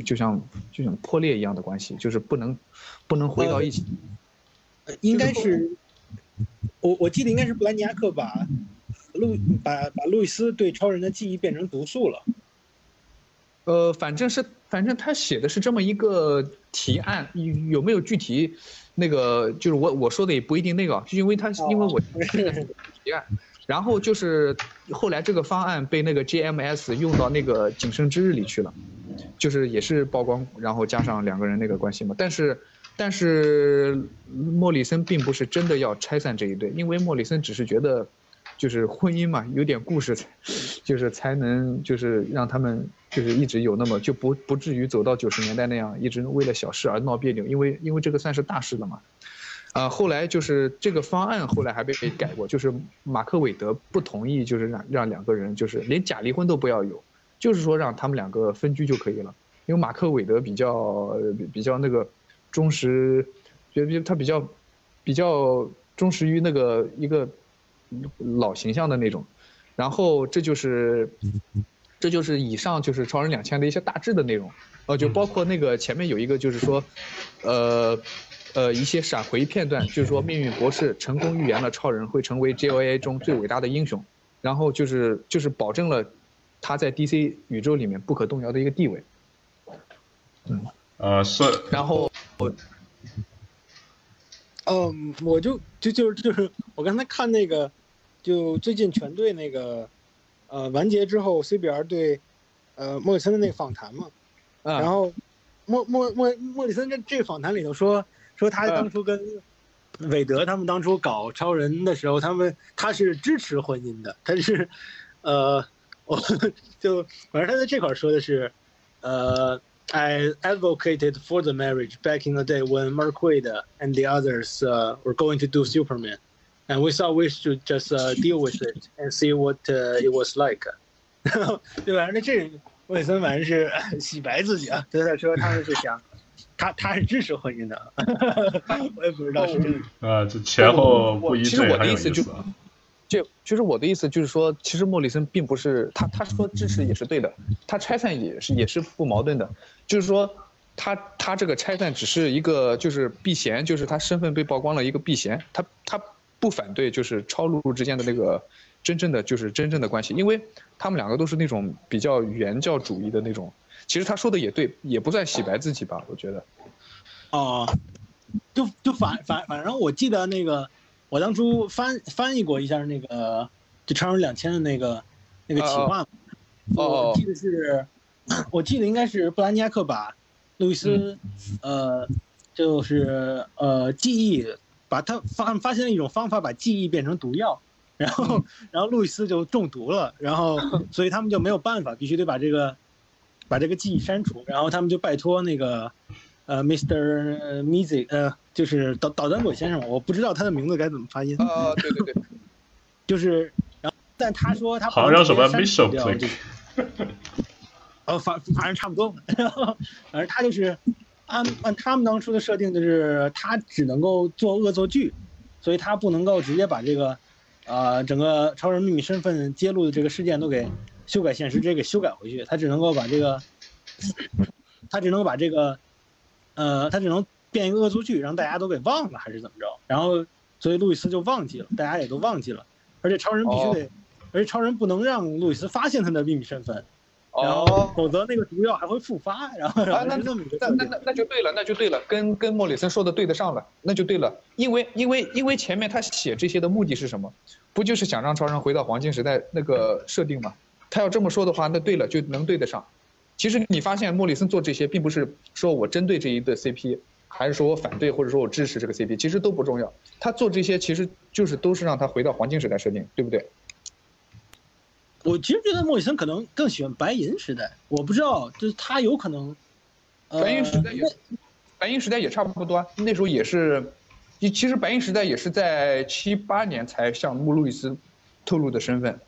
就像就像破裂一样的关系，就是不能不能回到一起。应该是我我记得应该是布莱尼亚克把路把把路易斯对超人的记忆变成毒素了。呃，反正是，反正他写的是这么一个提案，有有没有具体，那个就是我我说的也不一定那个，就因为他因为我提案，然后就是后来这个方案被那个 JMS 用到那个仅生之日里去了，就是也是曝光，然后加上两个人那个关系嘛。但是但是莫里森并不是真的要拆散这一对，因为莫里森只是觉得。就是婚姻嘛，有点故事，就是才能就是让他们就是一直有那么就不不至于走到九十年代那样一直为了小事而闹别扭，因为因为这个算是大事了嘛。啊，后来就是这个方案后来还被被改过，就是马克韦德不同意，就是让让两个人就是连假离婚都不要有，就是说让他们两个分居就可以了。因为马克韦德比较比较那个忠实，觉得他比较比较忠实于那个一个。老形象的那种，然后这就是，这就是以上就是超人两千的一些大致的内容，呃，就包括那个前面有一个就是说，呃，呃一些闪回片段，就是说命运博士成功预言了超人会成为 JOA 中最伟大的英雄，然后就是就是保证了他在 DC 宇宙里面不可动摇的一个地位。嗯，呃是，然后我。嗯，我就就就是就是我刚才看那个，就最近全队那个，呃，完结之后，CBR 对，呃，莫里森的那个访谈嘛，然后莫莫莫莫里森这这个访谈里头说说他当初跟韦德他们当初搞超人的时候，他们他是支持婚姻的，他是，呃，我就反正他在这块说的是，呃。I advocated for the marriage back in the day when Marquid and the others uh, were going to do Superman, and we thought we should just uh, deal with it and see what uh, it was like. (laughs) 对吧？那这魏森反正是洗白自己啊，他在说他们是想，他他是支持婚姻的，(laughs) 我也不知道是真的。啊，这前后不一致，很有意思。就其实我的意思就是说，其实莫里森并不是他他说支持也是对的，他拆散也是也是不矛盾的，就是说他他这个拆散只是一个就是避嫌，就是他身份被曝光了一个避嫌，他他不反对就是超露之间的那个真正的就是真正的关系，因为他们两个都是那种比较原教主义的那种，其实他说的也对，也不算洗白自己吧，我觉得。哦，就就反反反正我记得那个。我当初翻翻译过一下那个就超人两千的那个那个企划，我记得是，(coughs) 我记得应该是布兰尼亚克把路易斯，呃，就是呃记忆，把他发发现了一种方法把记忆变成毒药，然后 (laughs) 然后路易斯就中毒了，然后 (laughs) 所以他们就没有办法，必须得把这个把这个记忆删除，然后他们就拜托那个。呃，Mr. Music，呃，就是导导弹鬼先生，我不知道他的名字该怎么发音。啊，对对对，就是，然后，但他说他好像什么 Mission，呃，反反正差不多，(laughs) 然后，反正他就是按按他们当初的设定，就是他只能够做恶作剧，所以他不能够直接把这个，呃，整个超人秘密身份揭露的这个事件都给修改现实，直接给修改回去，他只能够把这个，他只能够把这个。呃，他只能变一个恶作剧，让大家都给忘了，还是怎么着？然后，所以路易斯就忘记了，大家也都忘记了。而且超人必须得，而且超人不能让路易斯发现他的秘密身份，然后否则那个毒药还会复发。然后，那那那那那就对了，那就对了，跟跟莫里森说的对得上了，那就对了。因为因为因为前面他写这些的目的是什么？不就是想让超人回到黄金时代那个设定吗？他要这么说的话，那对了，就能对得上。其实你发现莫里森做这些，并不是说我针对这一对 CP，还是说我反对或者说我支持这个 CP，其实都不重要。他做这些其实就是都是让他回到黄金时代设定，对不对？我其实觉得莫里森可能更喜欢白银时代，我不知道，就是他有可能。白银时代也，白银时代也差不多，那时候也是，其实白银时代也是在七八年才向穆路易斯透露的身份。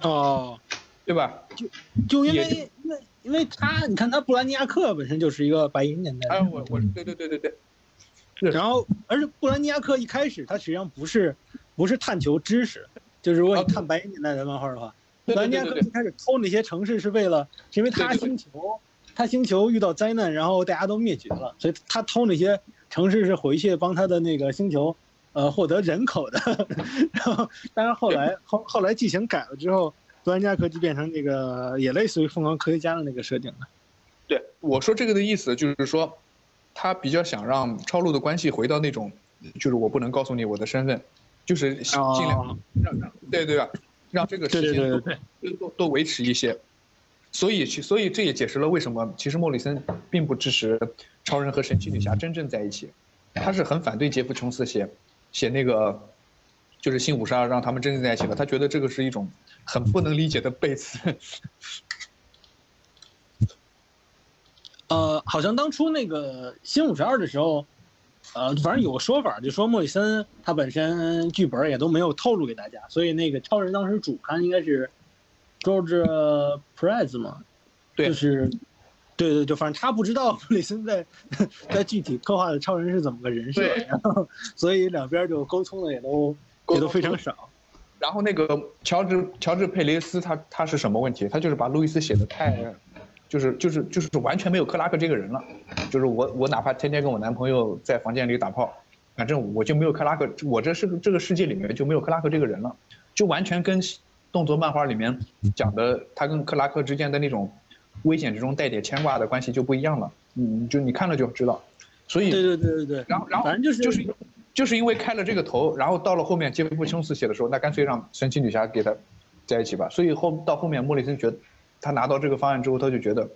哦，对吧？就就因为因为。因为他，你看他布兰尼亚克本身就是一个白银年代。哎，我我对对对对对。然后，而且布兰尼亚克一开始他实际上不是，不是探求知识，就是如果你看白银年代的漫画的话，布兰尼亚克一开始偷那些城市是为了，因为他星球，他星球遇到灾难，然后大家都灭绝了，所以他偷那些城市是回去帮他的那个星球，呃，获得人口的。(laughs) 然后，但是后来 (laughs) 后后来剧情改了之后。专家科技变成那个，也类似于疯狂科学家的那个设定了。对，我说这个的意思就是说，他比较想让超路的关系回到那种，就是我不能告诉你我的身份，就是尽量哦让让对对吧，让这个时间都对对对，都都维持一些。所以其所以这也解释了为什么其实莫里森并不支持超人和神奇女侠真正在一起，他是很反对杰夫琼斯写写那个就是新五十二让他们真正在一起的，他觉得这个是一种很不能理解的背刺。(laughs) 呃，好像当初那个新五十二的时候，呃，反正有个说法，就说莫里森他本身剧本也都没有透露给大家，所以那个超人当时主刊应该是 George Perez 嘛，对就是，对对，就反正他不知道莫里森在在具体刻画的超人是怎么个人设，然后所以两边就沟通的也都也都非常少。然后那个乔治乔治佩雷斯他他是什么问题？他就是把路易斯写的太，就是就是就是完全没有克拉克这个人了。就是我我哪怕天天跟我男朋友在房间里打炮，反正我就没有克拉克，我这是这个世界里面就没有克拉克这个人了，就完全跟动作漫画里面讲的他跟克拉克之间的那种危险之中带点牵挂的关系就不一样了。嗯，就你看了就知道。所以对对对对对，然后，然后反正就是就是就是因为开了这个头，然后到了后面杰夫琼斯写的时候，那干脆让神奇女侠给他在一起吧。所以后到后面莫里森觉得，他拿到这个方案之后，他就觉得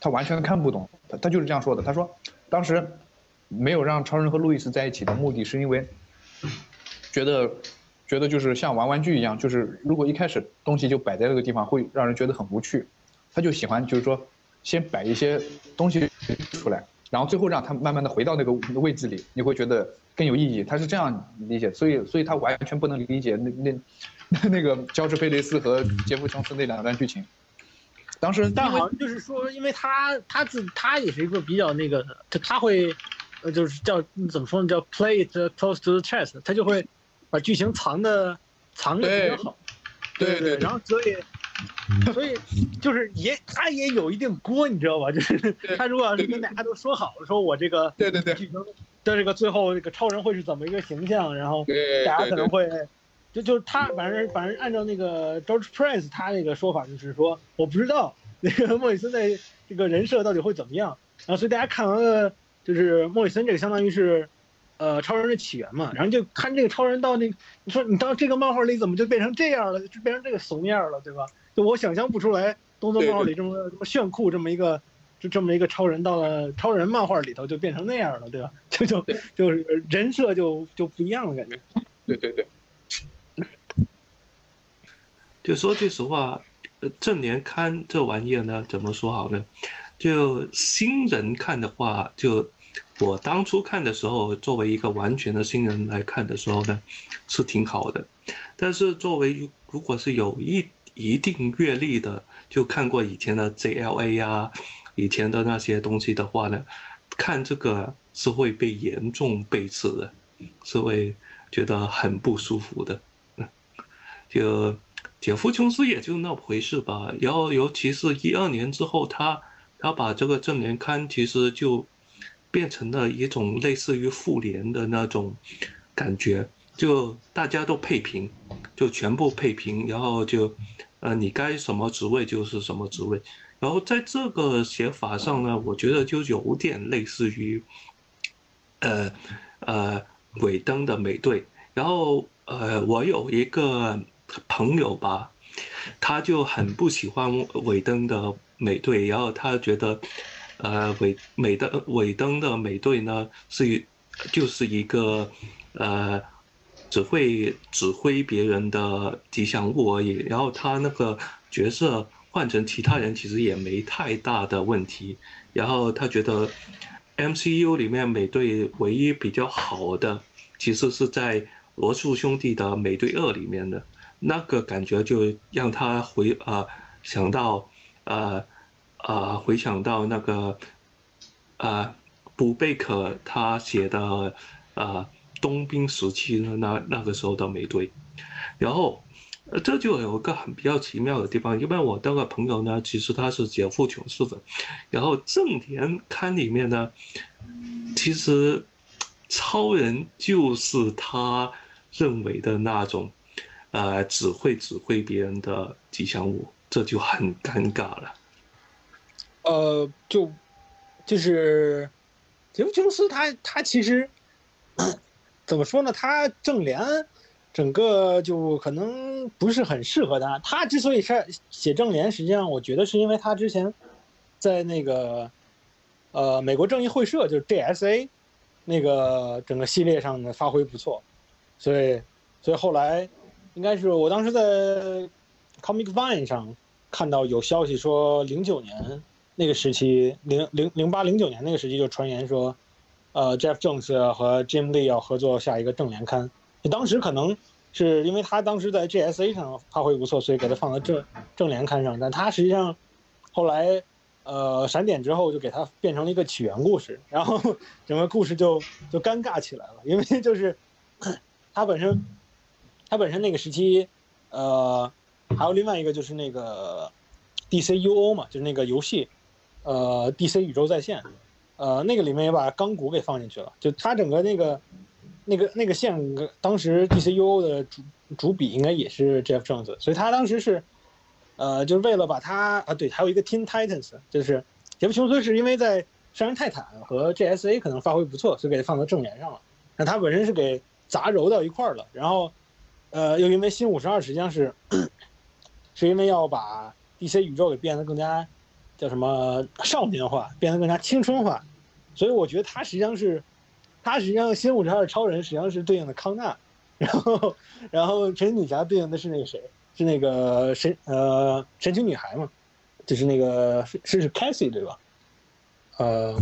他完全看不懂，他他就是这样说的。他说当时没有让超人和路易斯在一起的目的是因为觉得觉得就是像玩玩具一样，就是如果一开始东西就摆在那个地方，会让人觉得很无趣。他就喜欢就是说先摆一些东西出来，然后最后让他慢慢的回到那个位置里，你会觉得更有意义。他是这样理解，所以所以他完全不能理解那那那 (laughs) 那个乔治佩雷斯和杰夫琼斯那两段剧情。当时但好像就是说，因为他他自他也是一个比较那个，他他会，呃，就是叫怎么说呢，叫 play it close to the chest，他就会把剧情藏的藏的比较好。对对对，然后所以所以就是也他也有一定锅，你知道吧？就是他如果要是跟大家都说好了，说我这个对对对剧情的这个最后这个超人会是怎么一个形象，然后大家可能会，就就他反正反正按照那个 George Prince 他那个说法就是说，我不知道那个莫里森的这个人设到底会怎么样，然后所以大家看完了就是莫里森这个相当于是，呃超人的起源嘛，然后就看这个超人到那，你说你到这个漫画里怎么就变成这样了，就变成这个怂样了，对吧？就我想象不出来动作漫画里这么这么炫酷这么一个。就这么一个超人，到了超人漫画里头就变成那样了，对吧？(laughs) 就就就是人设就就不一样了，感觉。对对对，就说句实话，呃正年刊这玩意儿呢，怎么说好呢？就新人看的话，就我当初看的时候，作为一个完全的新人来看的时候呢，是挺好的。但是作为如果是有一一定阅历的，就看过以前的 JLA 啊，以前的那些东西的话呢，看这个是会被严重背刺的，是会觉得很不舒服的。就杰夫琼斯也就那回事吧。然后尤其是一二年之后，他他把这个正联刊其实就变成了一种类似于妇联的那种感觉，就大家都配平，就全部配平，然后就呃你该什么职位就是什么职位。然后在这个写法上呢，我觉得就有点类似于呃呃尾灯的美队。然后呃，我有一个朋友吧，他就很不喜欢尾灯的美队，然后他觉得，呃，尾美的尾灯的美队呢是就是一个呃只会指挥别人的吉祥物而已，然后他那个角色换成其他人其实也没太大的问题，然后他觉得 MCU 里面美队唯一比较好的其实是在罗素兄弟的美队二里面的。那个感觉就让他回啊、想到啊啊回想到那个啊布贝克他写的啊冬兵时期的那那个时候的美队，然后这就有一个很比较奇妙的地方，因为我那个朋友呢，其实他是杰夫琼斯粉，然后正田刊里面呢，其实超人就是他认为的那种。呃，只会指挥别人的吉祥物，这就很尴尬了。呃，就就是杰夫琼斯他他其实怎么说呢？他正联整个就可能不是很适合他。他之所以是写正联，实际上我觉得是因为他之前在那个呃美国正义会社，就是 JSA 那个整个系列上的发挥不错，所以所以后来应该是我当时在 Comic Vine 上看到有消息说，零九年那个时期，零零零八零九年那个时期就传言说，呃，Jeff Jones 和 Jim Lee 要合作下一个正联刊。当时可能是因为他当时在 GSA 上发挥不错，所以给他放到正正联刊上。但他实际上后来呃闪点之后，就给他变成了一个起源故事，然后 (laughs) 整个故事就就尴尬起来了，因为就是 (coughs) 他本身他本身那个时期呃还有另外一个就是那个 DCUO 嘛，就是那个游戏呃 DC 宇宙在线呃那个里面也把钢骨给放进去了，就他整个那个。那个那个线，当时 DCUO 的主主笔应该也是 Jeff Jones，所以他当时是，呃，就是为了把他啊，对，还有一个 Teen Titans，就是杰夫琼斯是因为在杀人泰坦和 JSA 可能发挥不错，所以给他放到正联上了。那他本身是给杂糅到一块儿了，然后，呃，又因为新五十二实际上是，(clears throat) 是因为要把一些宇宙给变得更加叫什么少年化，变得更加青春化，所以我觉得他实际上是。他实际上新五十二超人实际上是对应的康纳，(laughs) 然后然后神奇女侠对应的是那个谁？是那个神呃神奇女孩嘛？就是那个是是 Cassie 对吧？呃，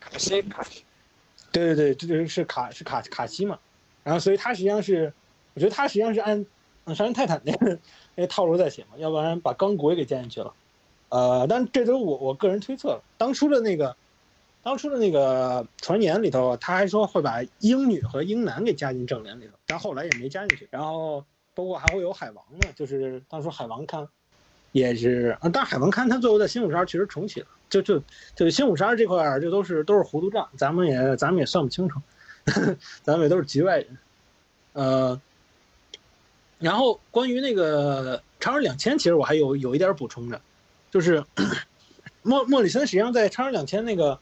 卡西卡西，对对对，这就是是卡是卡卡西嘛。然后所以他实际上是，我觉得他实际上是按杀人泰坦那个那个套路在写嘛，要不然把钢骨也给加进去了。呃，但这都是我我个人推测了，当初的那个。当初的那个传言里头，他还说会把英女和英男给加进正联里头，但后来也没加进去。然后包括还会有海王呢，就是当初海王刊，也是啊，但海王刊他最后在新五十二确实重启了，就就就新五十二这块儿，就都是都是糊涂账，咱们也咱们也算不清楚，(laughs) 咱们也都是局外人。呃，然后关于那个超人两千，其实我还有有一点补充的，就是 (coughs) 莫莫里森实际上在超人两千那个。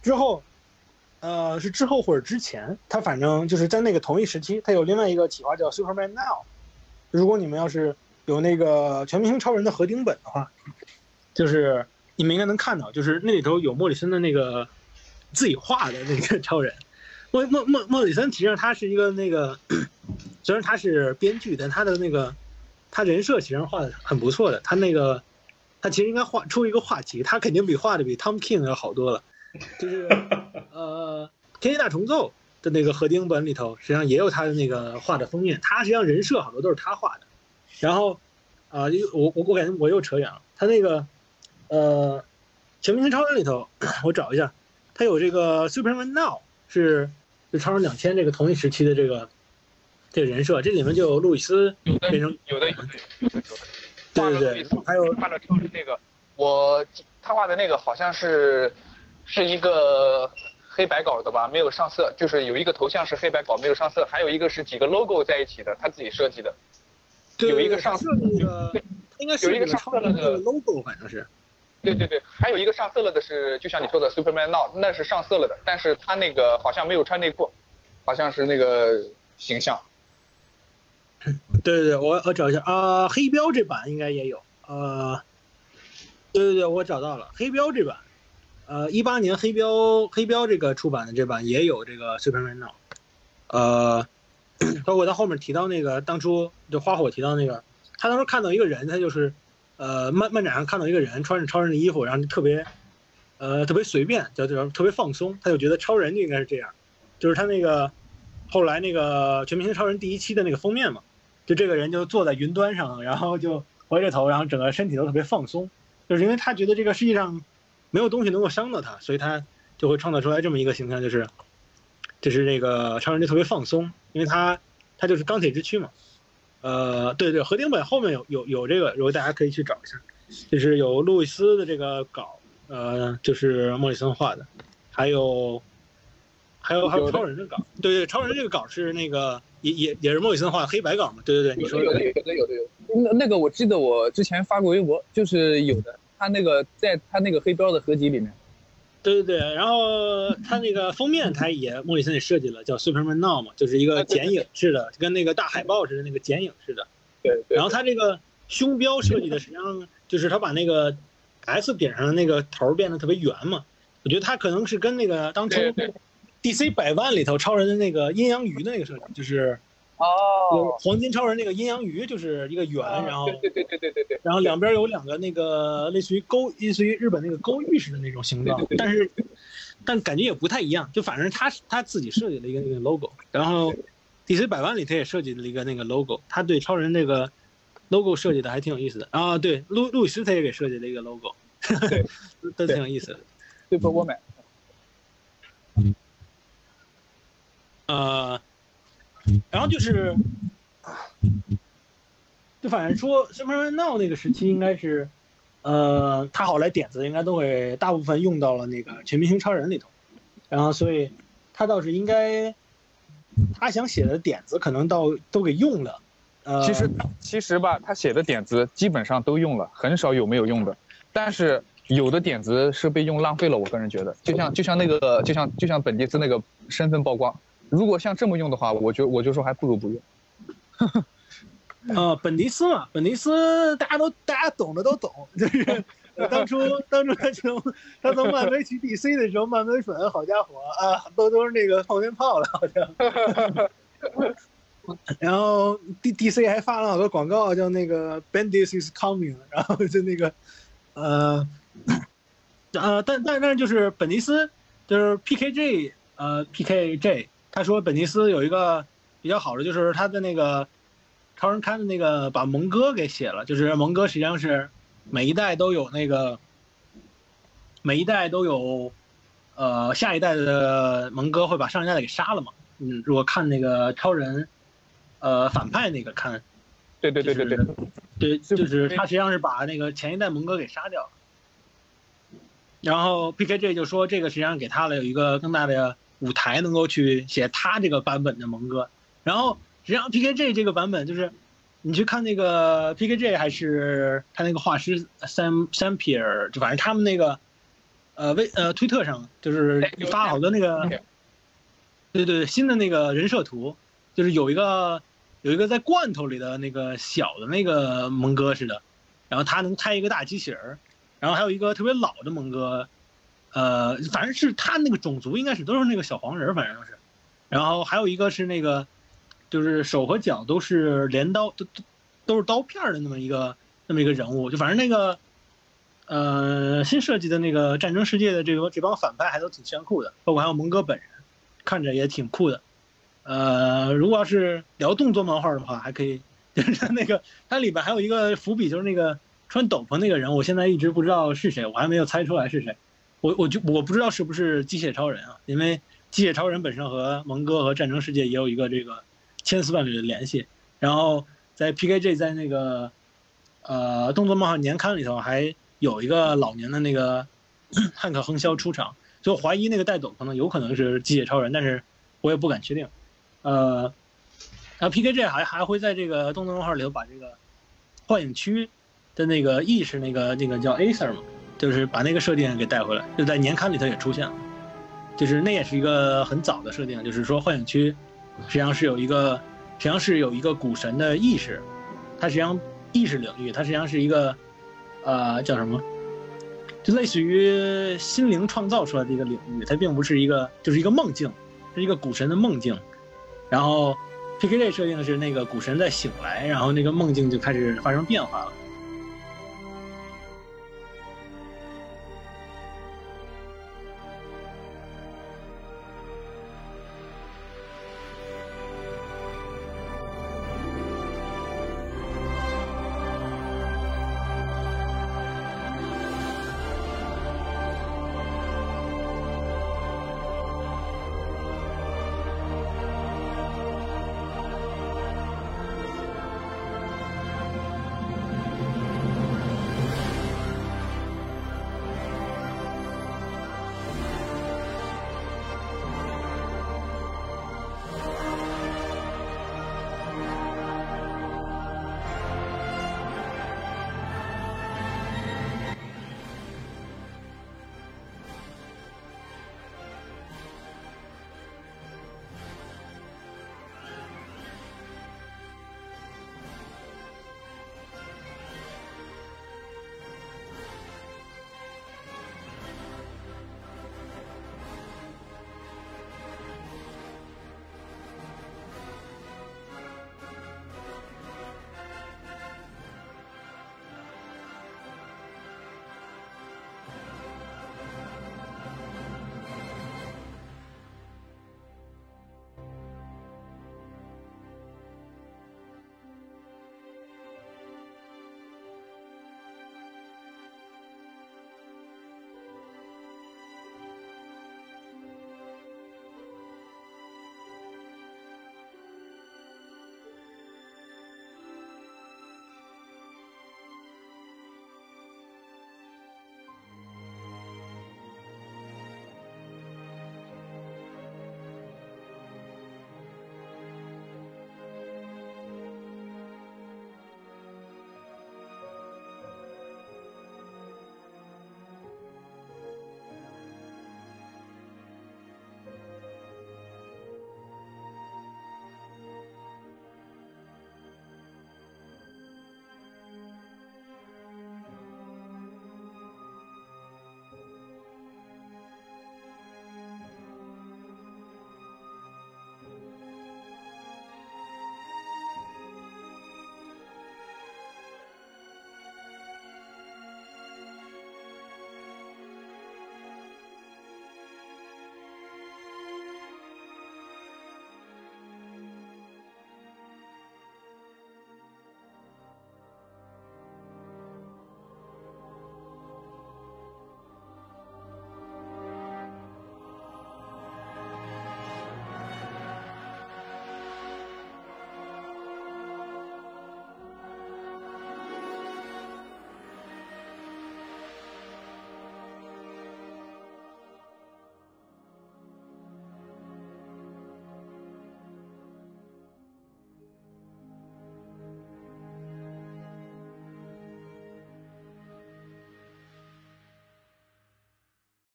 之后，呃，是之后或者之前，他反正就是在那个同一时期，他有另外一个企划叫 Superman Now。如果你们要是有那个全明星超人的合订本的话，就是你们应该能看到，就是那里头有莫里森的那个自己画的那个 (laughs) 超人。莫莫莫莫里森，实际上他是一个那个，虽然他是编剧，但他的那个他人设其实画的很不错的。他那个他其实应该画出一个画集，他肯定比画的比 Tom King 要好多了。就是呃，《天气大重奏》的那个合订本里头，实际上也有他的那个画的封面。他实际上人设好多都是他画的。然后，啊，我我我感觉我又扯远了。他那个呃，《全明星超人》里头，我找一下，他有这个 Superman Now，是就超人两千这个同一时期的这个这个人设。这里面就有路易斯变成有的有的有的，对对对，还有画的超人那个，我他画的那个好像是。是一个黑白稿的吧，没有上色，就是有一个头像是黑白稿，没有上色，还有一个是几个 logo 在一起的，他自己设计的。有一个上色的那个，应该是有一个上色了的 logo，反正是。对对对，还有一个上色了的是，就像你说的 Superman Now，那是上色了的，但是他那个好像没有穿内裤，好像是那个形象。(laughs) 对对对，我我找一下啊，黑标这版应该也有，呃，对对对，我找到了黑标这版。呃，一八年黑标黑标这个出版的这版也有这个 Superman Now，呃，包括他后面提到那个当初就花火提到那个，他当时看到一个人，他就是，呃，漫漫展上看到一个人穿着超人的衣服，然后特别，呃，特别随便，叫叫特别放松，他就觉得超人就应该是这样，就是他那个后来那个全明星超人第一期的那个封面嘛，就这个人就坐在云端上，然后就回着头，然后整个身体都特别放松，就是因为他觉得这个世界上。没有东西能够伤到他，所以他就会创造出来这么一个形象，就是，就是这个超人就特别放松，因为他他就是钢铁之躯嘛。呃，对对，合订本后面有有有这个，如果大家可以去找一下，就是有路易斯的这个稿，呃，就是莫里森画的，还有还有还有超人的稿，对对，超人这个稿是那个也也也是莫里森画的黑白稿嘛？对对对，你说有的有的有的有，那那个我记得我之前发过微博，就是有的。他那个在他那个黑标的合集里面，对对对，然后他那个封面他也莫里森也设计了，叫 Superman Now 嘛，就是一个剪影式的，跟那个大海报似的那个剪影式的。对对然后他这个胸标设计的实际上就是他把那个 S 顶上的那个头儿变得特别圆嘛。我觉得他可能是跟那个当初 DC 百万里头超人的那个阴阳鱼的那个设计，就是哦，黄金超人那个阴阳鱼，就是一个圆，然后对对对对对对对，然后两边有两个那个类似于勾，类似于日本那个勾玉似的那种形状但是但感觉也不太一样，就反正他他自己设计了一个那个 logo，然后 DC 百万里他也设计了一个那个 logo，他对超人那个 logo 设计的还挺有意思的。啊，对，路路易斯他也给设计了一个 logo，对。(laughs) 都挺有意思的。Super Woman，呃，然后就是，就反正说 Superman Now 那个时期应该是，呃，他好来点子应该都会大部分用到了那个全明星超人里头，然后所以他倒是应该，他想写的点子可能到都给用了，呃，其实其实吧，他写的点子基本上都用了，很少有没有用的。但是有的点子是被用浪费了，我个人觉得，就像就像那个就像就像本迪斯那个身份曝光，如果像这么用的话，我就我就说还不如不用。呃，本迪斯嘛，本迪斯大家都大家懂的都懂，就是呃 (laughs) 当初当初他从他从漫威去 DC 的时候，漫威粉好家伙啊，都都是那个放鞭炮了，好像。然后 D D C 还发了好多广告，叫那个 Bendis is coming，(laughs) 然后就那个呃呃，但但但是就是本尼斯就是 P K J 呃 P K J，他说本尼斯有一个比较好的就是他的那个超人刊的那个把蒙哥给写了，就是蒙哥实际上是每一代都有那个每一代都有呃下一代的蒙哥会把上一代的给杀了嘛。嗯，如果看那个超人呃反派那个看，对对对对对，对，就是他实际上是把那个前一代蒙哥给杀掉了。然后 PKG 就说这个实际上给他了有一个更大的舞台，能够去写他这个版本的蒙哥。然后实际上 PKG 这个版本就是，你去看那个 PKG 还是他那个画师 Sam Sam Pierre，就反正他们那个呃微呃推特上就是发好多那个，对对对新的那个人设图，就是有一个有一个在罐头里的那个小的那个蒙哥似的，然后他能开一个大机器人儿，然后还有一个特别老的蒙哥，呃，反正是他那个种族应该是都是那个小黄人，反正是，然后还有一个是那个，就是手和脚都是镰刀，都都都是刀片的那么一个那么一个人物，就反正那个，呃，新设计的那个战争世界的这个这帮反派还都挺炫酷的，包括还有蒙哥本人，看着也挺酷的。呃，如果要是聊动作漫画的话，还可以，(laughs) 就是那个它里边还有一个伏笔，就是那个穿斗篷那个人，我现在一直不知道是谁，我还没有猜出来是谁。我我就我不知道是不是机械超人啊，因为机械超人本身和蒙哥和战争世界也有一个这个千丝万缕的联系。然后在 PKG 在那个呃动作漫画年刊里头还有一个老年的那个 (clears throat) 汉克横肖出场，就怀疑那个带斗篷的有可能是机械超人，但是我也不敢确定。呃，然后 PKG 还还会在这个动作漫画里头把这个幻影区的那个意识那个那个叫 Acer 嘛，就是把那个设定给带回来，就在年刊里头也出现了，就是那也是一个很早的设定，就是说幻影区实际上是有一个实际上是有一个古神的意识，它实际上意识领域，它实际上是一个呃叫什么？就类似于心灵创造出来的一个领域，它并不是一个，就是一个梦境，是一个古神的梦境。然后 PKJ 设定是那个古神在醒来，然后那个梦境就开始发生变化了。